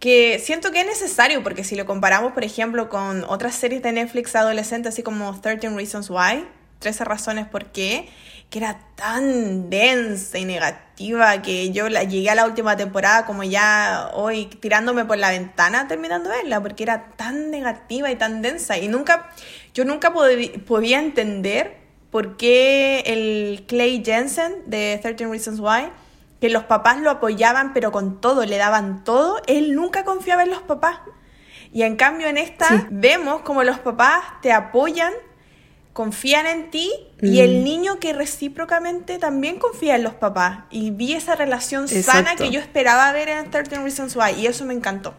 que siento que es necesario, porque si lo comparamos, por ejemplo, con otras series de Netflix adolescentes, así como 13 Reasons Why, 13 razones por qué, que era tan densa y negativa que yo la, llegué a la última temporada como ya hoy tirándome por la ventana terminando verla, porque era tan negativa y tan densa. Y nunca, yo nunca podía entender por qué el Clay Jensen de 13 Reasons Why que los papás lo apoyaban, pero con todo, le daban todo, él nunca confiaba en los papás. Y en cambio en esta vemos como los papás te apoyan, confían en ti y el mm. niño que recíprocamente también confía en los papás. Y vi esa relación sana que yo esperaba ver en 13 Reasons Why y eso me encantó.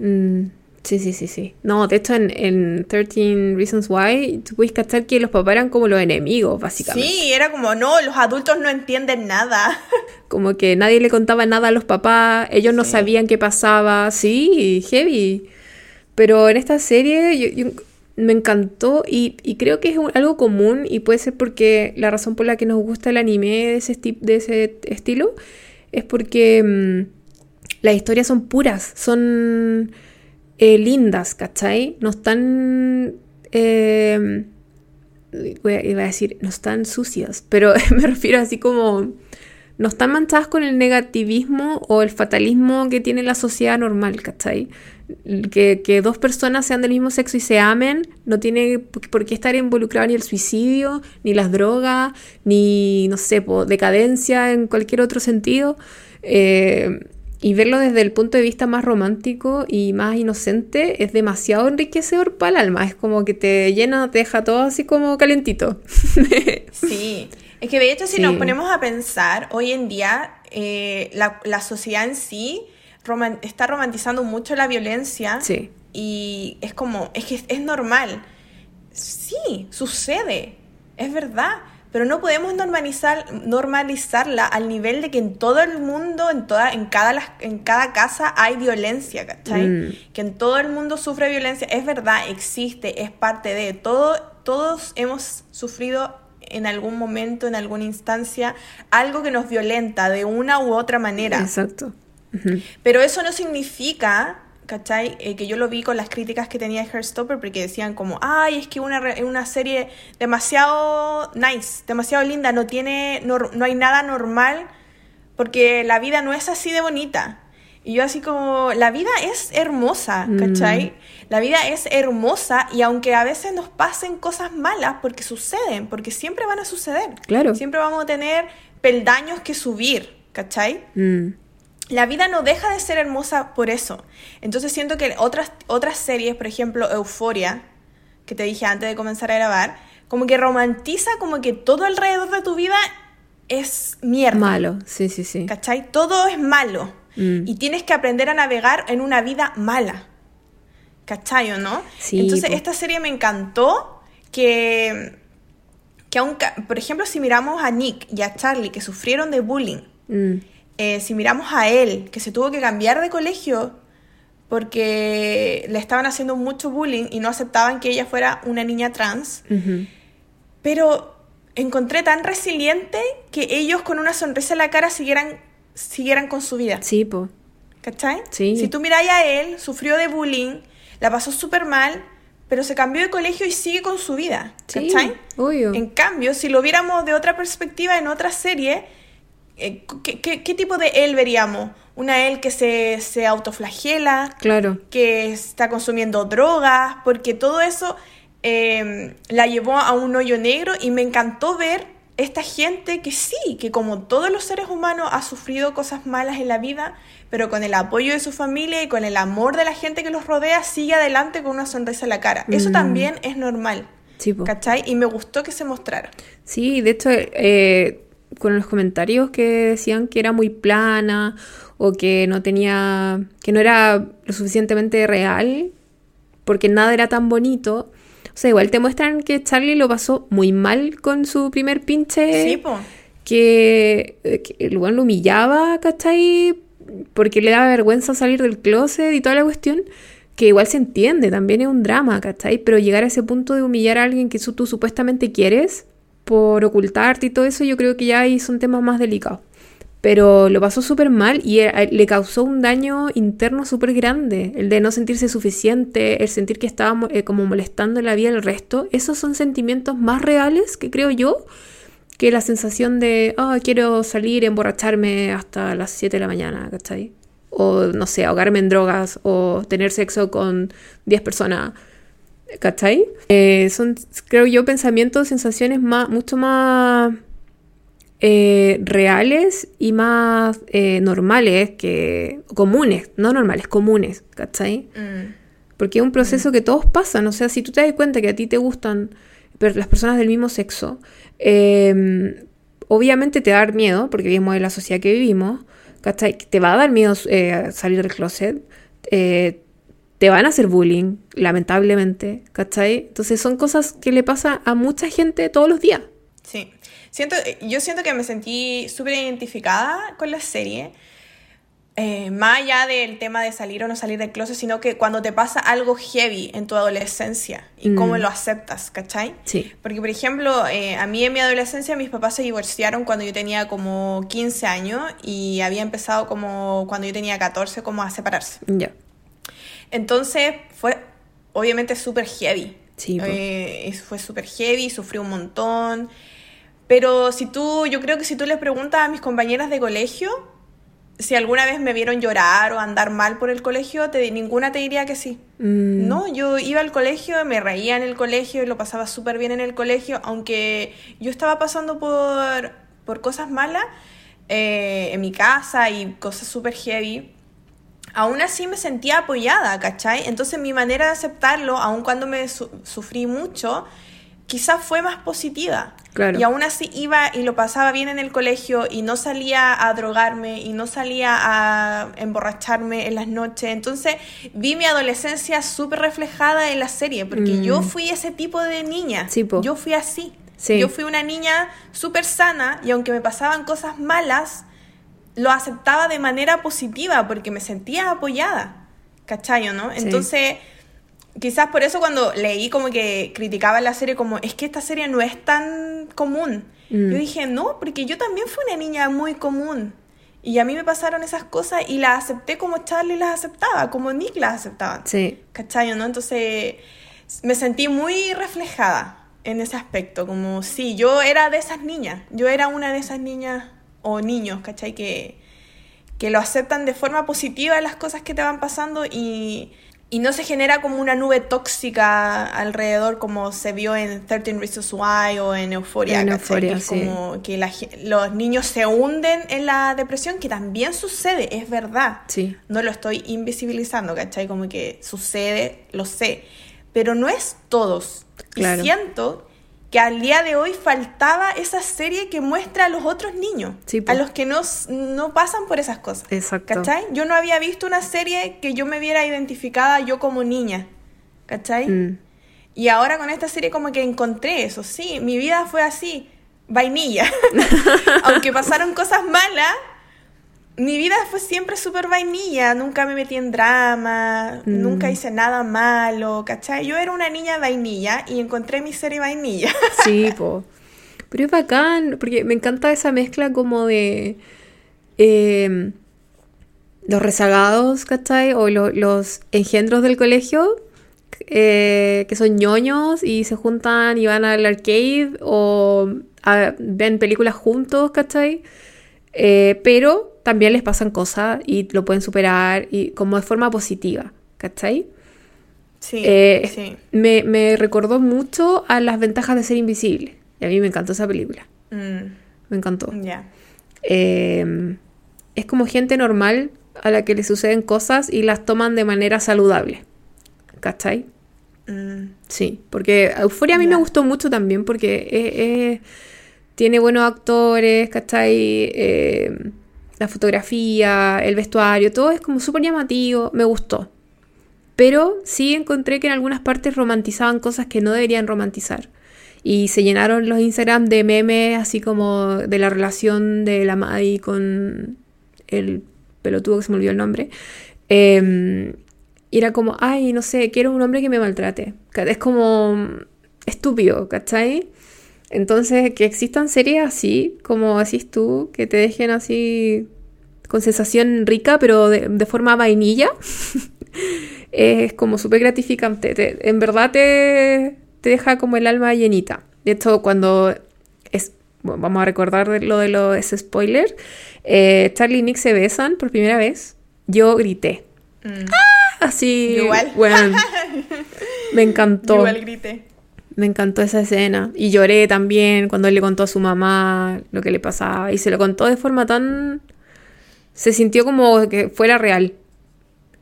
Mm. Sí, sí, sí, sí. No, de hecho en, en 13 Reasons Why tú puedes cachar que los papás eran como los enemigos, básicamente. Sí, era como, no, los adultos no entienden nada. [laughs] Como que nadie le contaba nada a los papás, ellos no sabían qué pasaba, sí, heavy. Pero en esta serie me encantó y, y, creo que es algo común y puede ser porque la razón por la que nos gusta el anime de ese, de ese estilo es porque mm, las historias son puras, son eh, lindas, ¿cachai? No están... Eh, iba a decir, no están sucias, pero [laughs] me refiero así como... No están manchadas con el negativismo o el fatalismo que tiene la sociedad normal, ¿cachai? Que, que, dos personas sean del mismo sexo y se amen no tiene por qué estar involucrado ni el suicidio, ni las drogas, ni, no sé, decadencia en cualquier otro sentido. Eh, y verlo desde el punto de vista más romántico y más inocente es demasiado enriquecedor para el alma. Es como que te llena, te deja todo así como calentito. [laughs] sí. Es que de hecho, si nos ponemos a pensar, hoy en día eh, la, sociedad en sí está romantizando mucho la violencia. Sí. Y es como, es que es normal. Sí, sucede. Es verdad pero no podemos normalizar, normalizarla al nivel de que en todo el mundo, en, toda, en, cada, en cada casa hay violencia, ¿cachai? Mm. Que en todo el mundo sufre violencia. Es verdad, existe, es parte de todo. Todos hemos sufrido en algún momento, en alguna instancia, algo que nos violenta de una u otra manera. Exacto. Pero eso no significa ¿cachai? Eh, que yo lo vi con las críticas que tenía Heartstopper porque decían como, ay, es que una, una serie demasiado nice, demasiado linda, no tiene, no, hay nada normal porque la vida no es así de bonita. Y yo así como, la vida es hermosa, mm. ¿cachai? La vida es hermosa y aunque a veces nos pasen cosas malas, porque suceden, porque siempre van a suceder. Claro. Siempre vamos a tener peldaños que subir, ¿cachai? Mm la vida no deja de ser hermosa por eso. Entonces siento que otras, otras series, por ejemplo, Euforia, que te dije antes de comenzar a grabar, como que romantiza como que todo alrededor de tu vida es mierda. Malo, sí, sí, sí. ¿Cachai? Todo es malo. Mm. Y tienes que aprender a navegar en una vida mala. ¿Cachai o no? Sí, Entonces, esta serie me encantó que, que aunque, por ejemplo, si miramos a Nick y a Charlie que sufrieron de bullying, mm. Eh, si miramos a él, que se tuvo que cambiar de colegio porque le estaban haciendo mucho bullying y no aceptaban que ella fuera una niña trans, pero encontré tan resiliente que ellos con una sonrisa en la cara siguieran, siguieran con su vida. Sí, po. ¿Cachai? Sí. Si tú miráis a él, sufrió de bullying, la pasó súper mal, pero se cambió de colegio y sigue con su vida. ¿Cachai? En cambio, si lo viéramos de otra perspectiva en otra serie, eh, ¿qué, tipo de él veríamos? Una él que se, se autoflagela, claro. que está consumiendo drogas, porque todo eso em, la llevó a un hoyo negro y me encantó ver esta gente que sí, que como todos los seres humanos ha sufrido cosas malas en la vida, pero con el apoyo de su familia y con el amor de la gente que los rodea, sigue adelante con una sonrisa en la cara. Eso mm. también es normal. Sí, ¿Cachai? Y me gustó que se mostrara. Sí, de hecho, eh, con los comentarios que decían que era muy plana o que no tenía, que no era lo suficientemente real, porque nada era tan bonito. O sea, igual te muestran que Charlie lo pasó muy mal con su primer pinche. Sí, po. Que, eh, que el weón lo humillaba, ¿cachai? Porque le daba vergüenza salir del closet y toda la cuestión. Que igual se entiende, también es un drama, ¿cachai? Pero llegar a ese punto de humillar a alguien que tú supuestamente quieres por ocultarte y todo eso, yo creo que ya ahí son temas más delicados. Pero lo pasó súper mal y eh, le causó un daño interno súper grande. El de no sentirse suficiente, el sentir que estaba eh, como molestando la vida del resto. Esos son sentimientos más reales que creo yo que la sensación de, ah, quiero salir, emborracharme hasta las 7 de la mañana, ¿cachai? O, no sé, ahogarme en drogas o tener sexo con 10 personas. ¿Cachai? Eh, son, creo yo, pensamientos, sensaciones más, mucho más eh, reales y más eh, normales que comunes, no normales, comunes, ¿cachai? Mm. Porque es un proceso que todos pasan, o sea, si tú te das cuenta que a ti te gustan las personas del mismo sexo, em, obviamente te va a dar miedo, porque vivimos en la sociedad que vivimos, ¿cachai? Te va a dar miedo salir del closet, te van a hacer bullying, lamentablemente, ¿cachai? Entonces son cosas que le pasa a mucha gente todos los días. Sí. Siento, yo siento que me sentí súper identificada con la serie. Eh, más allá del tema de salir o no salir del closet, sino que cuando te pasa algo heavy en tu adolescencia y cómo Mm. lo aceptas, ¿cachai? Sí. Porque, por ejemplo, eh, a mí en mi adolescencia mis papás se divorciaron cuando yo tenía como 15 años y había empezado como cuando yo tenía 14 como a separarse. Ya. Entonces fue obviamente súper heavy. Sí, po. Eh, fue súper heavy, sufrí un montón. Pero si tú, yo creo que si tú les preguntas a mis compañeras de colegio, si alguna vez me vieron llorar o andar mal por el colegio, te, ninguna te diría que sí. Mm, No, yo iba al colegio, me reía en el colegio y lo pasaba súper bien en el colegio, aunque yo estaba pasando por, por cosas malas eh, en mi casa y cosas súper heavy. Aún así me sentía apoyada, ¿cachai? Entonces mi manera de aceptarlo, aun cuando me su- sufrí mucho, quizás fue más positiva. Claro. Y aún así iba y lo pasaba bien en el colegio y no salía a drogarme y no salía a emborracharme en las noches. Entonces vi mi adolescencia súper reflejada en la serie, porque Mm. yo fui ese tipo de niña. Sí, po. Yo fui así. Sí. Yo fui una niña súper sana y aunque me pasaban cosas malas, lo aceptaba de manera positiva porque me sentía apoyada. ¿Cachayo, no? Sí. Entonces, quizás por eso cuando leí como que criticaba la serie como, es que esta serie no es tan común. Mm. Yo dije, no, porque yo también fui una niña muy común. Y a mí me pasaron esas cosas y las acepté como Charlie las aceptaba, como Nick las aceptaba. Sí. ¿Cachayo, no? Entonces me sentí muy reflejada en ese aspecto, como sí, yo era de esas niñas, yo era una de esas niñas o niños, ¿cachai? Que, que lo aceptan de forma positiva las cosas que te van pasando y, y no se genera como una nube tóxica alrededor como se vio en 13 Reasons Why o en Euphoria, En. Euphoria, Que es sí. como que la los niños se hunden en la depresión, que también sucede, es verdad Sí. no lo estoy invisibilizando, ¿cachai? Como que sucede, lo sé, pero no es todos. Claro. Y siento que al día de hoy faltaba esa serie que muestra a los otros niños, Sí, a los que no, no pasan por esas cosas. Exacto. ¿Cachai? Yo no había visto una serie que yo me viera identificada yo como niña, ¿cachai? Mm. Y ahora con esta serie como que encontré eso, sí, mi vida fue así, vainilla. [laughs] Aunque pasaron cosas malas, mi vida fue siempre súper vainilla, nunca me metí en drama, Mm. nunca hice nada malo, ¿cachai? Yo era una niña vainilla y encontré mi serie vainilla. [laughs] Sí, po. Pero es bacán, porque me encanta esa mezcla como de eh, los rezagados, ¿cachai? O lo- los engendros del colegio, eh, que son ñoños y se juntan y van al arcade o a- ven películas juntos, ¿cachai? Eh, pero también les pasan cosas y lo pueden superar y como de forma positiva, ¿cachai? Sí, Eh, sí. Me, me recordó mucho a las ventajas de ser invisible. Y a mí me encantó esa película. Mm, Me encantó. ya. Eh, es como gente normal a la que le suceden cosas y las toman de manera saludable. ¿Cachai? Mm, Sí, porque Euphoria a mí me gustó mucho también porque es- es- tiene buenos actores, ¿cachai? Eh, la fotografía, el vestuario, todo es como súper llamativo, me gustó. Pero sí encontré que en algunas partes romantizaban cosas que no deberían romantizar. Y se llenaron los Instagram de memes así como de la relación de la Maddie con el pelotudo que se me olvidó el nombre. Eh, era como, ay, no sé, quiero un hombre que me maltrate. Es como estúpido, ¿cachai? Entonces, que existan series así, como decís tú, que te dejen así con sensación rica, pero de, forma vainilla, [laughs] es como súper gratificante. en verdad te, te, deja como el alma llenita. De hecho, cuando es, vamos a recordar lo de los spoiler, eh, Charlie y Nick se besan por primera vez, yo grité. Mm. ¡Ah! Así, igual. Bueno, [laughs] me encantó. igual grité. Me encantó esa escena. Y lloré también cuando él le contó a su mamá lo que le pasaba. Y se lo contó de forma tan... Se sintió como que fuera real.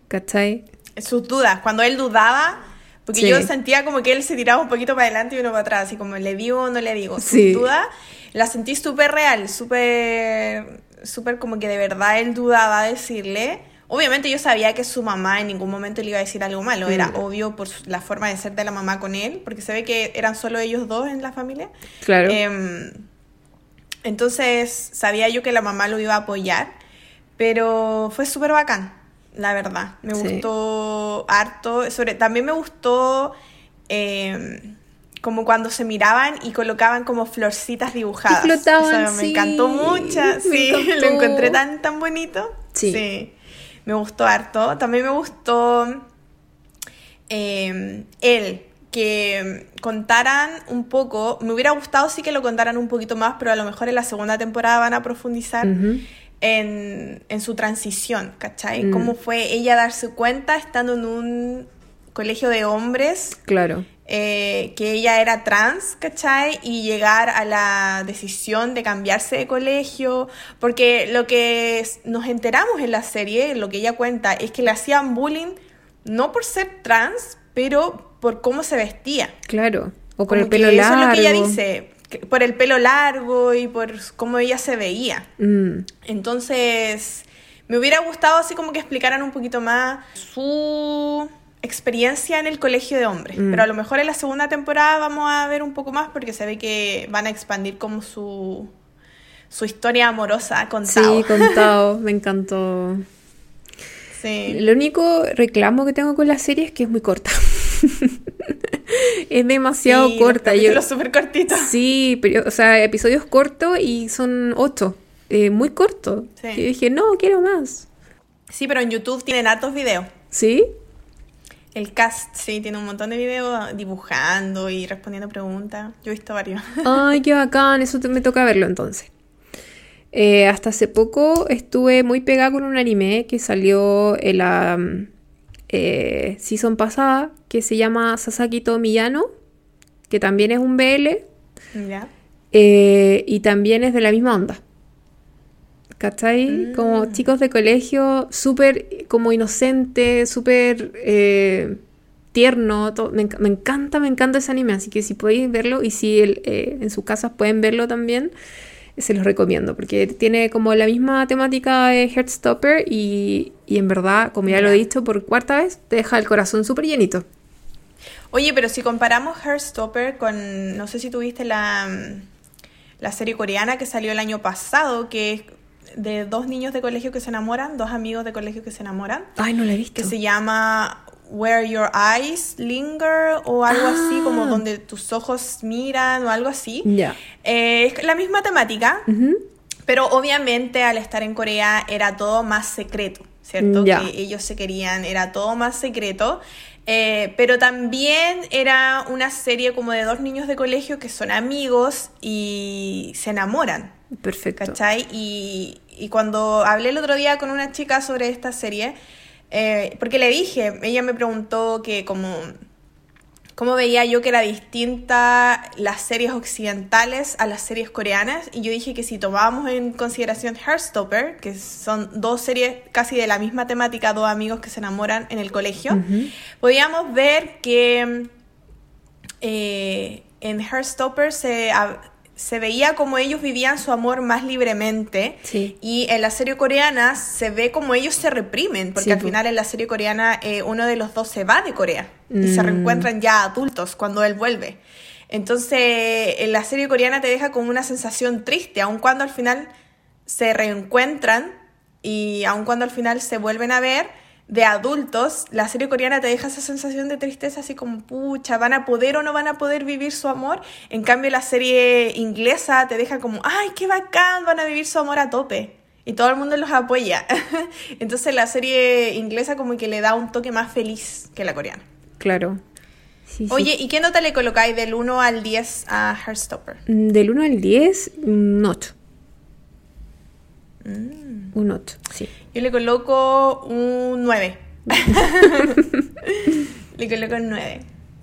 ¿Cachai? Sus dudas. Cuando él dudaba, porque yo sentía como que él se tiraba un poquito para adelante y uno para atrás. Así como, ¿le digo o no le digo? Sus dudas la sentí súper real, súper... Súper como que de verdad él dudaba decirle Obviamente yo sabía que su mamá en ningún momento le iba a decir algo malo, era mm. obvio por la forma de ser de la mamá con él, porque se ve que eran solo ellos dos en la familia. Claro. Em, entonces sabía yo que la mamá lo iba a apoyar, pero fue súper bacán, la verdad. Me gustó harto, sobre, también me gustó... Em, como cuando se miraban y colocaban como florcitas dibujadas. Y flotaban, me encantó mucho, sí, [laughs] lo encontré tan tan bonito. sí me gustó harto. También me gustó em, él, que contaran un poco, me hubiera gustado sí que lo contaran un poquito más, pero a lo mejor en la segunda temporada van a profundizar en, su transición, ¿cachai? Mm. Cómo fue ella darse cuenta estando en un colegio de hombres. Claro. Eh, que ella era trans, ¿cachai? Y llegar a la decisión de cambiarse de colegio, porque lo que nos enteramos en la serie, lo que ella cuenta, es que le hacían bullying no por ser trans, pero por cómo se vestía. Claro, o por el pelo largo. Eso es lo que ella dice, por el pelo largo y por cómo ella se veía. Mm. Entonces, me hubiera gustado así como que explicaran un poquito más su experiencia en el colegio de hombres. Mm. Pero a lo mejor en la segunda temporada vamos a ver un poco más porque se ve que van a expandir como su, su historia amorosa con Tao. Sí, con Tao, [laughs] me encantó. Sí. Lo único reclamo que tengo con la serie es que es muy corta. [laughs] es demasiado corta. Yo súper cortito. Sí, pero, o sea, episodios cortos y son ocho. Eh, muy corto. Y dije, no, quiero más. Sí, pero en YouTube tienen hartos videos. ¿Sí? El cast, sí, tiene un montón de videos dibujando y respondiendo preguntas. Yo he visto varios. [laughs] Ay, qué bacán, eso me toca verlo entonces. Eh, hasta hace poco estuve muy pegada con un anime que salió en la eh, season pasada, que se llama Sasaki Miyano, que también es un BL. Ya. Eh, y también es de la misma onda. ¿Cachai? Como mm. chicos de colegio, súper como inocente, súper eh, tierno. Me, encanta, me encanta ese anime, así que si podéis verlo y si eh, en sus casas pueden verlo también, se los recomiendo, porque tiene como la misma temática de Heartstopper y, y en verdad, como ya lo he dicho por cuarta vez, te deja el corazón súper llenito. Oye, pero si comparamos Heartstopper con, no sé si tuviste la, la serie coreana que salió el año pasado, que es de dos niños de colegio que se enamoran, dos amigos de colegio que se enamoran. Ay, no la he visto. Que se llama Where Your Eyes Linger o algo así, como ah. donde tus ojos miran o algo así. Ya. Eh, es la misma temática, pero obviamente al estar en Corea era todo más secreto, ¿cierto? Que ellos se querían, era todo más secreto. Eh, pero también era una serie como de dos niños de colegio que son amigos y se enamoran. Perfecto. ¿Cachai? Y, y cuando hablé el otro día con una chica sobre esta serie, eh, porque le dije, ella me preguntó que como cómo veía yo que era distinta las series occidentales a las series coreanas y yo dije que si tomábamos en consideración Heartstopper, que son dos series casi de la misma temática, dos amigos que se enamoran en el colegio, podíamos ver que eh, en Heartstopper se se veía como ellos vivían su amor más libremente. Sí. Y en la serie coreana se ve como ellos se reprimen, porque Sí, al final en la serie coreana eh, uno de los dos se va de Corea y se Mm. reencuentran ya adultos cuando él vuelve. Entonces, en la serie coreana te deja como una sensación triste, aun cuando al final se reencuentran y aun cuando al final se vuelven a ver de adultos, la serie coreana te deja esa sensación de tristeza así como, pucha, ¿van a poder o no van a poder vivir su amor? En cambio, la serie inglesa te deja como, ay, qué bacán, van a vivir su amor a tope. Y todo el mundo los apoya. [laughs] Entonces la serie inglesa como que le da un toque más feliz que la coreana. Claro. Sí, sí. Oye, ¿y qué nota le colocáis del 1 al 10 a Heartstopper? Mm, Del 1 al 10, un 8. Mm. Un 8, sí. Yo le coloco un 9. [laughs] le coloco un 9.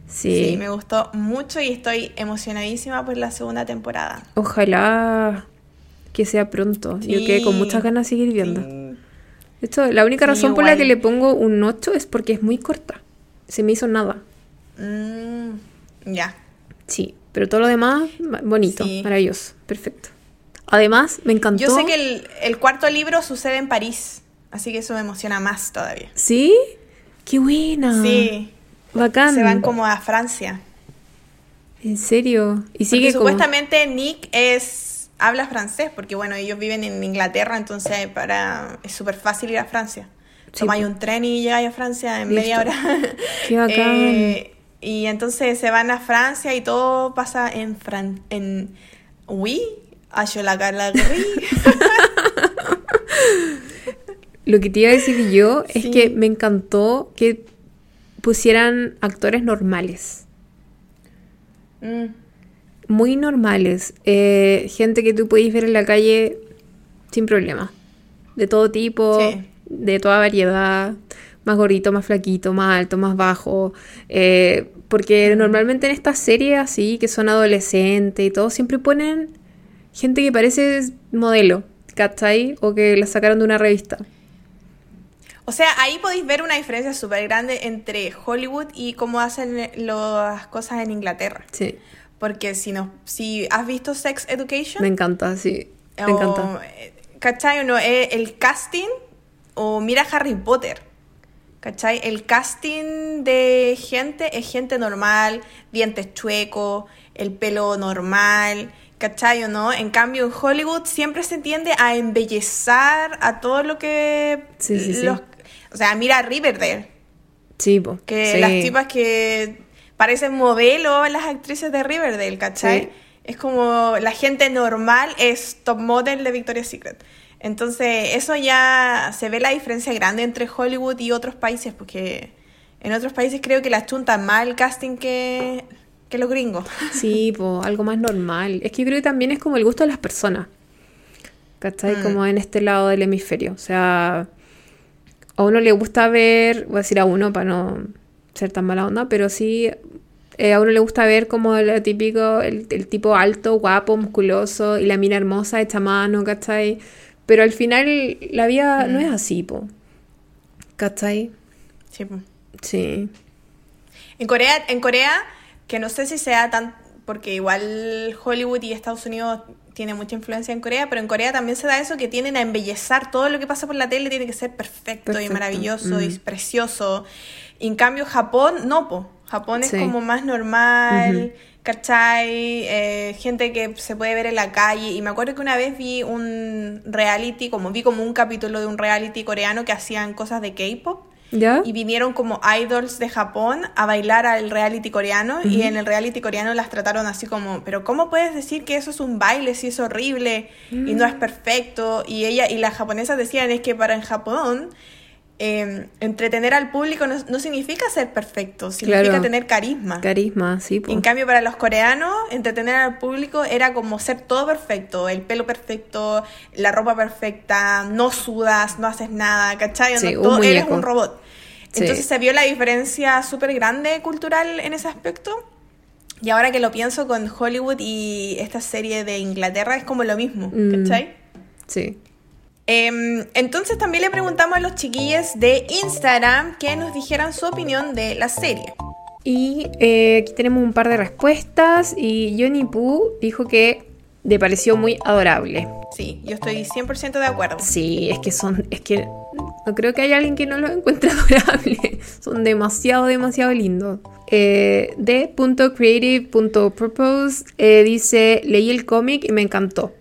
Sí. Sí, me gustó mucho y estoy emocionadísima por la segunda temporada. Ojalá que sea pronto. Yo quedé con muchas ganas de seguir viendo. Sí. De hecho, la única Sí, razón por la que le pongo un 8 es porque es muy corta. Se me hizo nada. Mm, ya. Sí, pero todo lo demás, bonito, maravilloso, perfecto. Además, me encantó. Yo sé que el, el cuarto libro sucede en París, así que eso me emociona más todavía. ¿Sí? ¡Qué buena! Sí, Bacán. se van como a Francia. ¿En serio? Y Porque sigue como... supuestamente Nick es habla francés, porque bueno, ellos viven en Inglaterra, entonces para es súper fácil ir a Francia. Sí, Tomáis un tren y llegáis a Francia en Listo. media hora. [laughs] Qué bacán. Eh, y entonces se van a Francia y todo pasa en Fran en oui, a la galerie. [laughs] Lo que te iba a decir yo es Sí. que me encantó que pusieran actores normales. Mm, Muy normales. Eh, gente que tú podéis ver en la calle sin problema. De todo tipo, Sí. de toda variedad. Más gordito, más flaquito, más alto, más bajo. Eh, porque normalmente en estas series así, que son adolescentes y todo, siempre ponen gente que parece modelo, ¿cachai? O que la sacaron de una revista. O sea, ahí podéis ver una diferencia súper grande entre Hollywood y cómo hacen las cosas en Inglaterra. Sí, Porque si no, si has visto Sex Education, me encanta, sí. Me o, encanta. ¿cachai o no? Eh, El casting, o mira Harry Potter, ¿cachai? El casting de gente es gente normal, dientes chuecos, el pelo normal, ¿cachai o no? En cambio, en Hollywood siempre se tiende a embellezar a todo lo que... Sí, sí, sí. los- O sea, mira Riverdale, Sí, po. que sí. las tipas que parecen modelos, las actrices de Riverdale, ¿cachai? Sí. Es como la gente normal es top model de Victoria's Secret. Entonces, eso ya se ve la diferencia grande entre Hollywood y otros países, porque en otros países creo que las chuntan más el casting que, que los gringos. Sí, po, algo más normal. Es que yo creo que también es como el gusto de las personas. ¿Cachai? Mm. Como en este lado del hemisferio. O sea, a uno le gusta ver, voy a decir a uno para no ser tan mala onda, pero sí, eh, a uno le gusta ver como lo típico, el, el tipo alto, guapo, musculoso y la mina hermosa hecha mano, ¿cachai? Pero al final la vida no Mm. es así, po. ¿Cachai? Sí, po. Sí. En Corea, en Corea, que no sé si sea tan, porque igual Hollywood y Estados Unidos tiene mucha influencia en Corea, pero en Corea también se da eso que tienden a embellezar todo lo que pasa por la tele, tiene que ser perfecto, y maravilloso y mm. precioso. Y en cambio Japón, no, po. Japón es como más normal, Ujú. ¿cachai? Eh, gente que se puede ver en la calle. Y me acuerdo que una vez vi un reality, como vi como un capítulo de un reality coreano que hacían cosas de K-pop ¿Ya? y vinieron como idols de Japón a bailar al reality coreano y en el reality coreano las trataron así como, pero ¿cómo puedes decir que eso es un baile si es horrible y Mm. no es perfecto? Y ella y las japonesas decían es que para en Japón eh, entretener al público no, no significa ser perfecto, significa Claro. tener carisma. Carisma, sí, po. En cambio, para los coreanos, entretener al público era como ser todo perfecto, el pelo perfecto, la ropa perfecta, no sudas, no haces nada, ¿cachai? Sí, No, un todo- eres un robot. Sí. Entonces se vio la diferencia súper grande cultural en ese aspecto. Y ahora que lo pienso con Hollywood y esta serie de Inglaterra es como lo mismo, Mm. ¿cachai? Sí. Em, entonces también le preguntamos a los chiquillos de Instagram que nos dijeran su opinión de la serie. Y eh, aquí tenemos un par de respuestas y Johnny Poo dijo que me pareció muy adorable. Sí, yo estoy 100% de acuerdo. Sí, es que son, es que no creo que haya alguien que no lo encuentre [laughs] adorable. Son demasiado, demasiado lindos. Eh, eh, dice, leí el cómic y me encantó.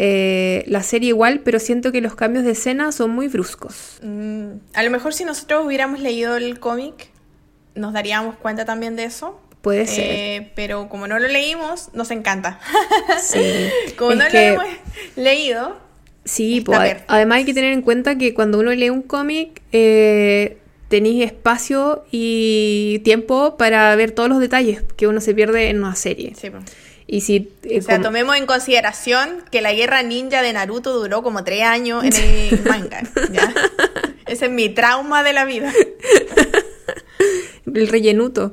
Eh, la serie igual, pero siento que los cambios de escena son muy bruscos. Mm, a lo mejor si nosotros hubiéramos leído el cómic, nos daríamos cuenta también de eso. Puede ser. Eh, pero como no lo leímos, nos encanta. Sí. [laughs] como no lo hemos leído. Sí, pues, además hay que tener en cuenta que cuando uno lee un cómic, eh, tenéis espacio y tiempo para ver todos los detalles que uno se pierde en una serie. Sí, pues. Y si, eh, o sea, tomemos en consideración que la guerra ninja de Naruto duró como tres años en el [laughs] manga. ¿ya? Ese es mi trauma de la vida. el rellenuto.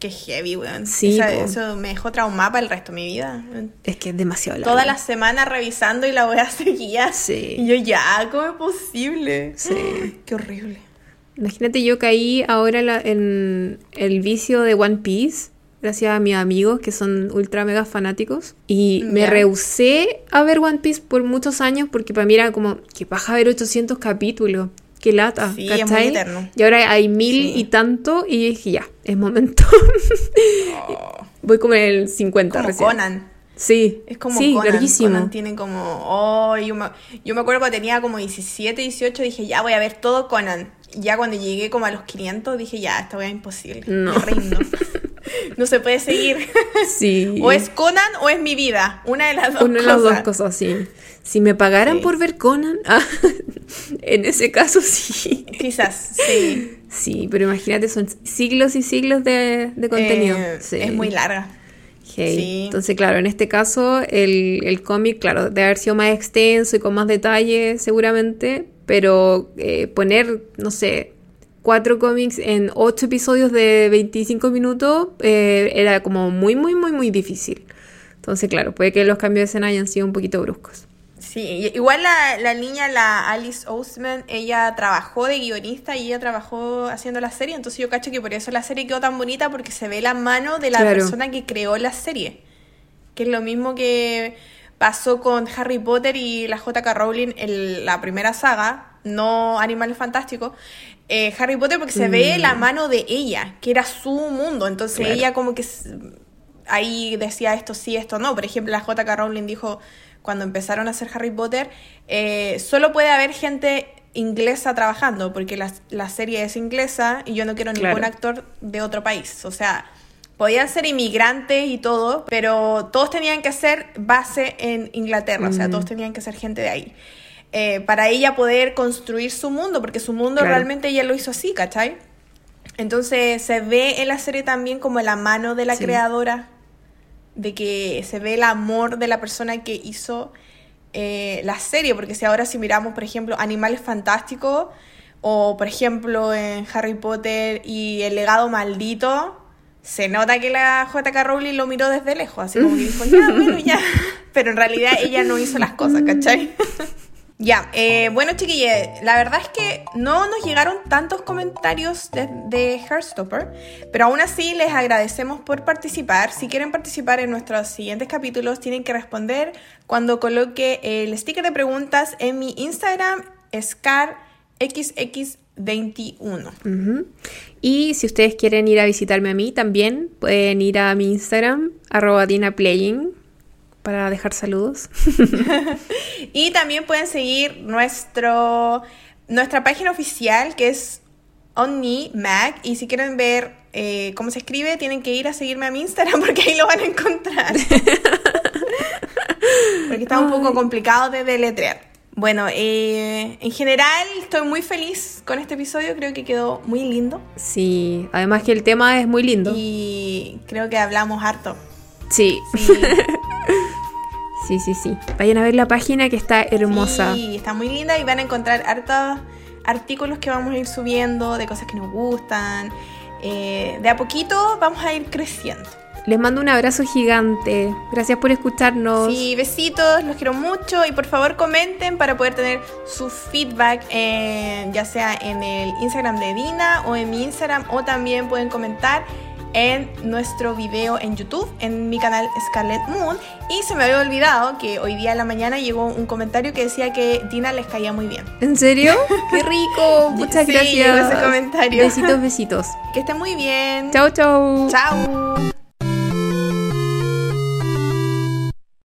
Qué heavy, weón. Sí, eso me dejó traumada para el resto de mi vida. Es que es demasiado largo. Toda la semana revisando y la voy a [laughs] seguir. Sí. Y yo, ya, ¿cómo es posible? Sí. Qué horrible. Imagínate, yo caí ahora en el vicio de One Piece gracias a mis amigos que son ultra mega fanáticos. Y me rehusé a ver One Piece por muchos años porque para mí era como, que paja ver 800 capítulos. Qué lata, sí, Es muy. Y ahora hay mil y tanto y dije, ya, es momento. Oh. [laughs] Voy como en el 50 como Conan. Sí, es como sí, Conan. Conan tiene como, oh, yo me, yo me acuerdo cuando tenía como 17, 18, dije, ya voy a ver todo Conan. Ya cuando llegué como a los 500, dije, ya, esto es imposible. No. Me [laughs] [laughs] no se puede seguir. [laughs] Sí. o es Conan o es mi vida. Una de las dos Una de las dos cosas, sí. Si me pagaran por ver Conan, [laughs] ah, en ese caso sí. Quizás, sí. Sí, pero imagínate, son siglos y siglos de, contenido. Eh, es muy larga. Sí. Entonces, claro, en este caso, el, el cómic, claro, debe haber sido más extenso y con más detalle, seguramente, pero eh, poner, no sé, cuatro cómics en ocho episodios de 25 minutos eh, era como muy, muy, muy, muy difícil. Entonces, claro, puede que los cambios de escena hayan sido un poquito bruscos. Sí, igual la, la niña, la Alice Oseman, ella trabajó de guionista y ella trabajó haciendo la serie, entonces yo cacho que por eso la serie quedó tan bonita porque se ve la mano de la persona que creó la serie, que es lo mismo que pasó con Harry Potter y la J.K. Rowling en la primera saga, no Animales Fantásticos, eh, Harry Potter porque se ve la mm. mano de ella, que era su mundo. Entonces ella como que ahí decía esto sí, esto no. Por ejemplo, la J.K. Rowling dijo cuando empezaron a hacer Harry Potter, eh, solo puede haber gente inglesa trabajando, porque la, serie es inglesa y yo no quiero ningún actor de otro país. O sea, podían ser inmigrantes y todo, pero todos tenían que ser base en Inglaterra, o sea, todos mm. tenían que ser gente de ahí. Eh, para ella poder construir su mundo, porque su mundo realmente ella lo hizo así, ¿cachai? Entonces se ve en la serie también como la mano de la creadora, de que se ve el amor de la persona que hizo eh, la serie, porque si ahora si miramos, por ejemplo, Animales Fantásticos, o por ejemplo en Harry Potter y El legado maldito, se nota que la JK Rowling lo miró desde lejos, así como que dijo, ya, [laughs] bueno, ya. Pero en realidad ella no hizo las cosas, ¿cachai? [laughs] Ya, eh, bueno chiquillos, la verdad es que no nos llegaron tantos comentarios de, de Heartstopper, pero aún así les agradecemos por participar. Si quieren participar en nuestros siguientes capítulos, tienen que responder cuando coloque el sticker de preguntas en mi Instagram, ScarXX21. Y si ustedes quieren ir a visitarme a mí también, pueden ir a mi Instagram, arroba dinaplaying para dejar saludos. [laughs] y también pueden seguir nuestro, nuestra página oficial que es OnMeMag y si quieren ver eh, cómo se escribe tienen que ir a seguirme a mi Instagram [laughs] porque ahí lo van a encontrar. [laughs] porque está un poco complicado de deletrear. Bueno, eh, en general estoy muy feliz con este episodio, creo que quedó muy lindo. Sí, además que el tema es muy lindo. Y creo que hablamos harto. Sí. sí. Sí, sí, sí. Vayan a ver la página que está hermosa. Sí, está muy linda y van a encontrar hartos artículos que vamos a ir subiendo de cosas que nos gustan. Eh, de a poquito vamos a ir creciendo. Les mando un abrazo gigante. Gracias por escucharnos. Sí, besitos, los quiero mucho y por favor comenten para poder tener su feedback, ya sea en el Instagram de Dina o en mi Instagram o también pueden comentar en nuestro video en YouTube, en mi canal Scarlet Moon. Y se me había olvidado que hoy día en la mañana llegó un comentario que decía que Dina les caía muy bien. ¿En serio? [laughs] ¡Qué rico! [laughs] Muchas Sí, gracias. ese comentario. Besitos, besitos. [laughs] Que estén muy bien. Chau, chau. Chao.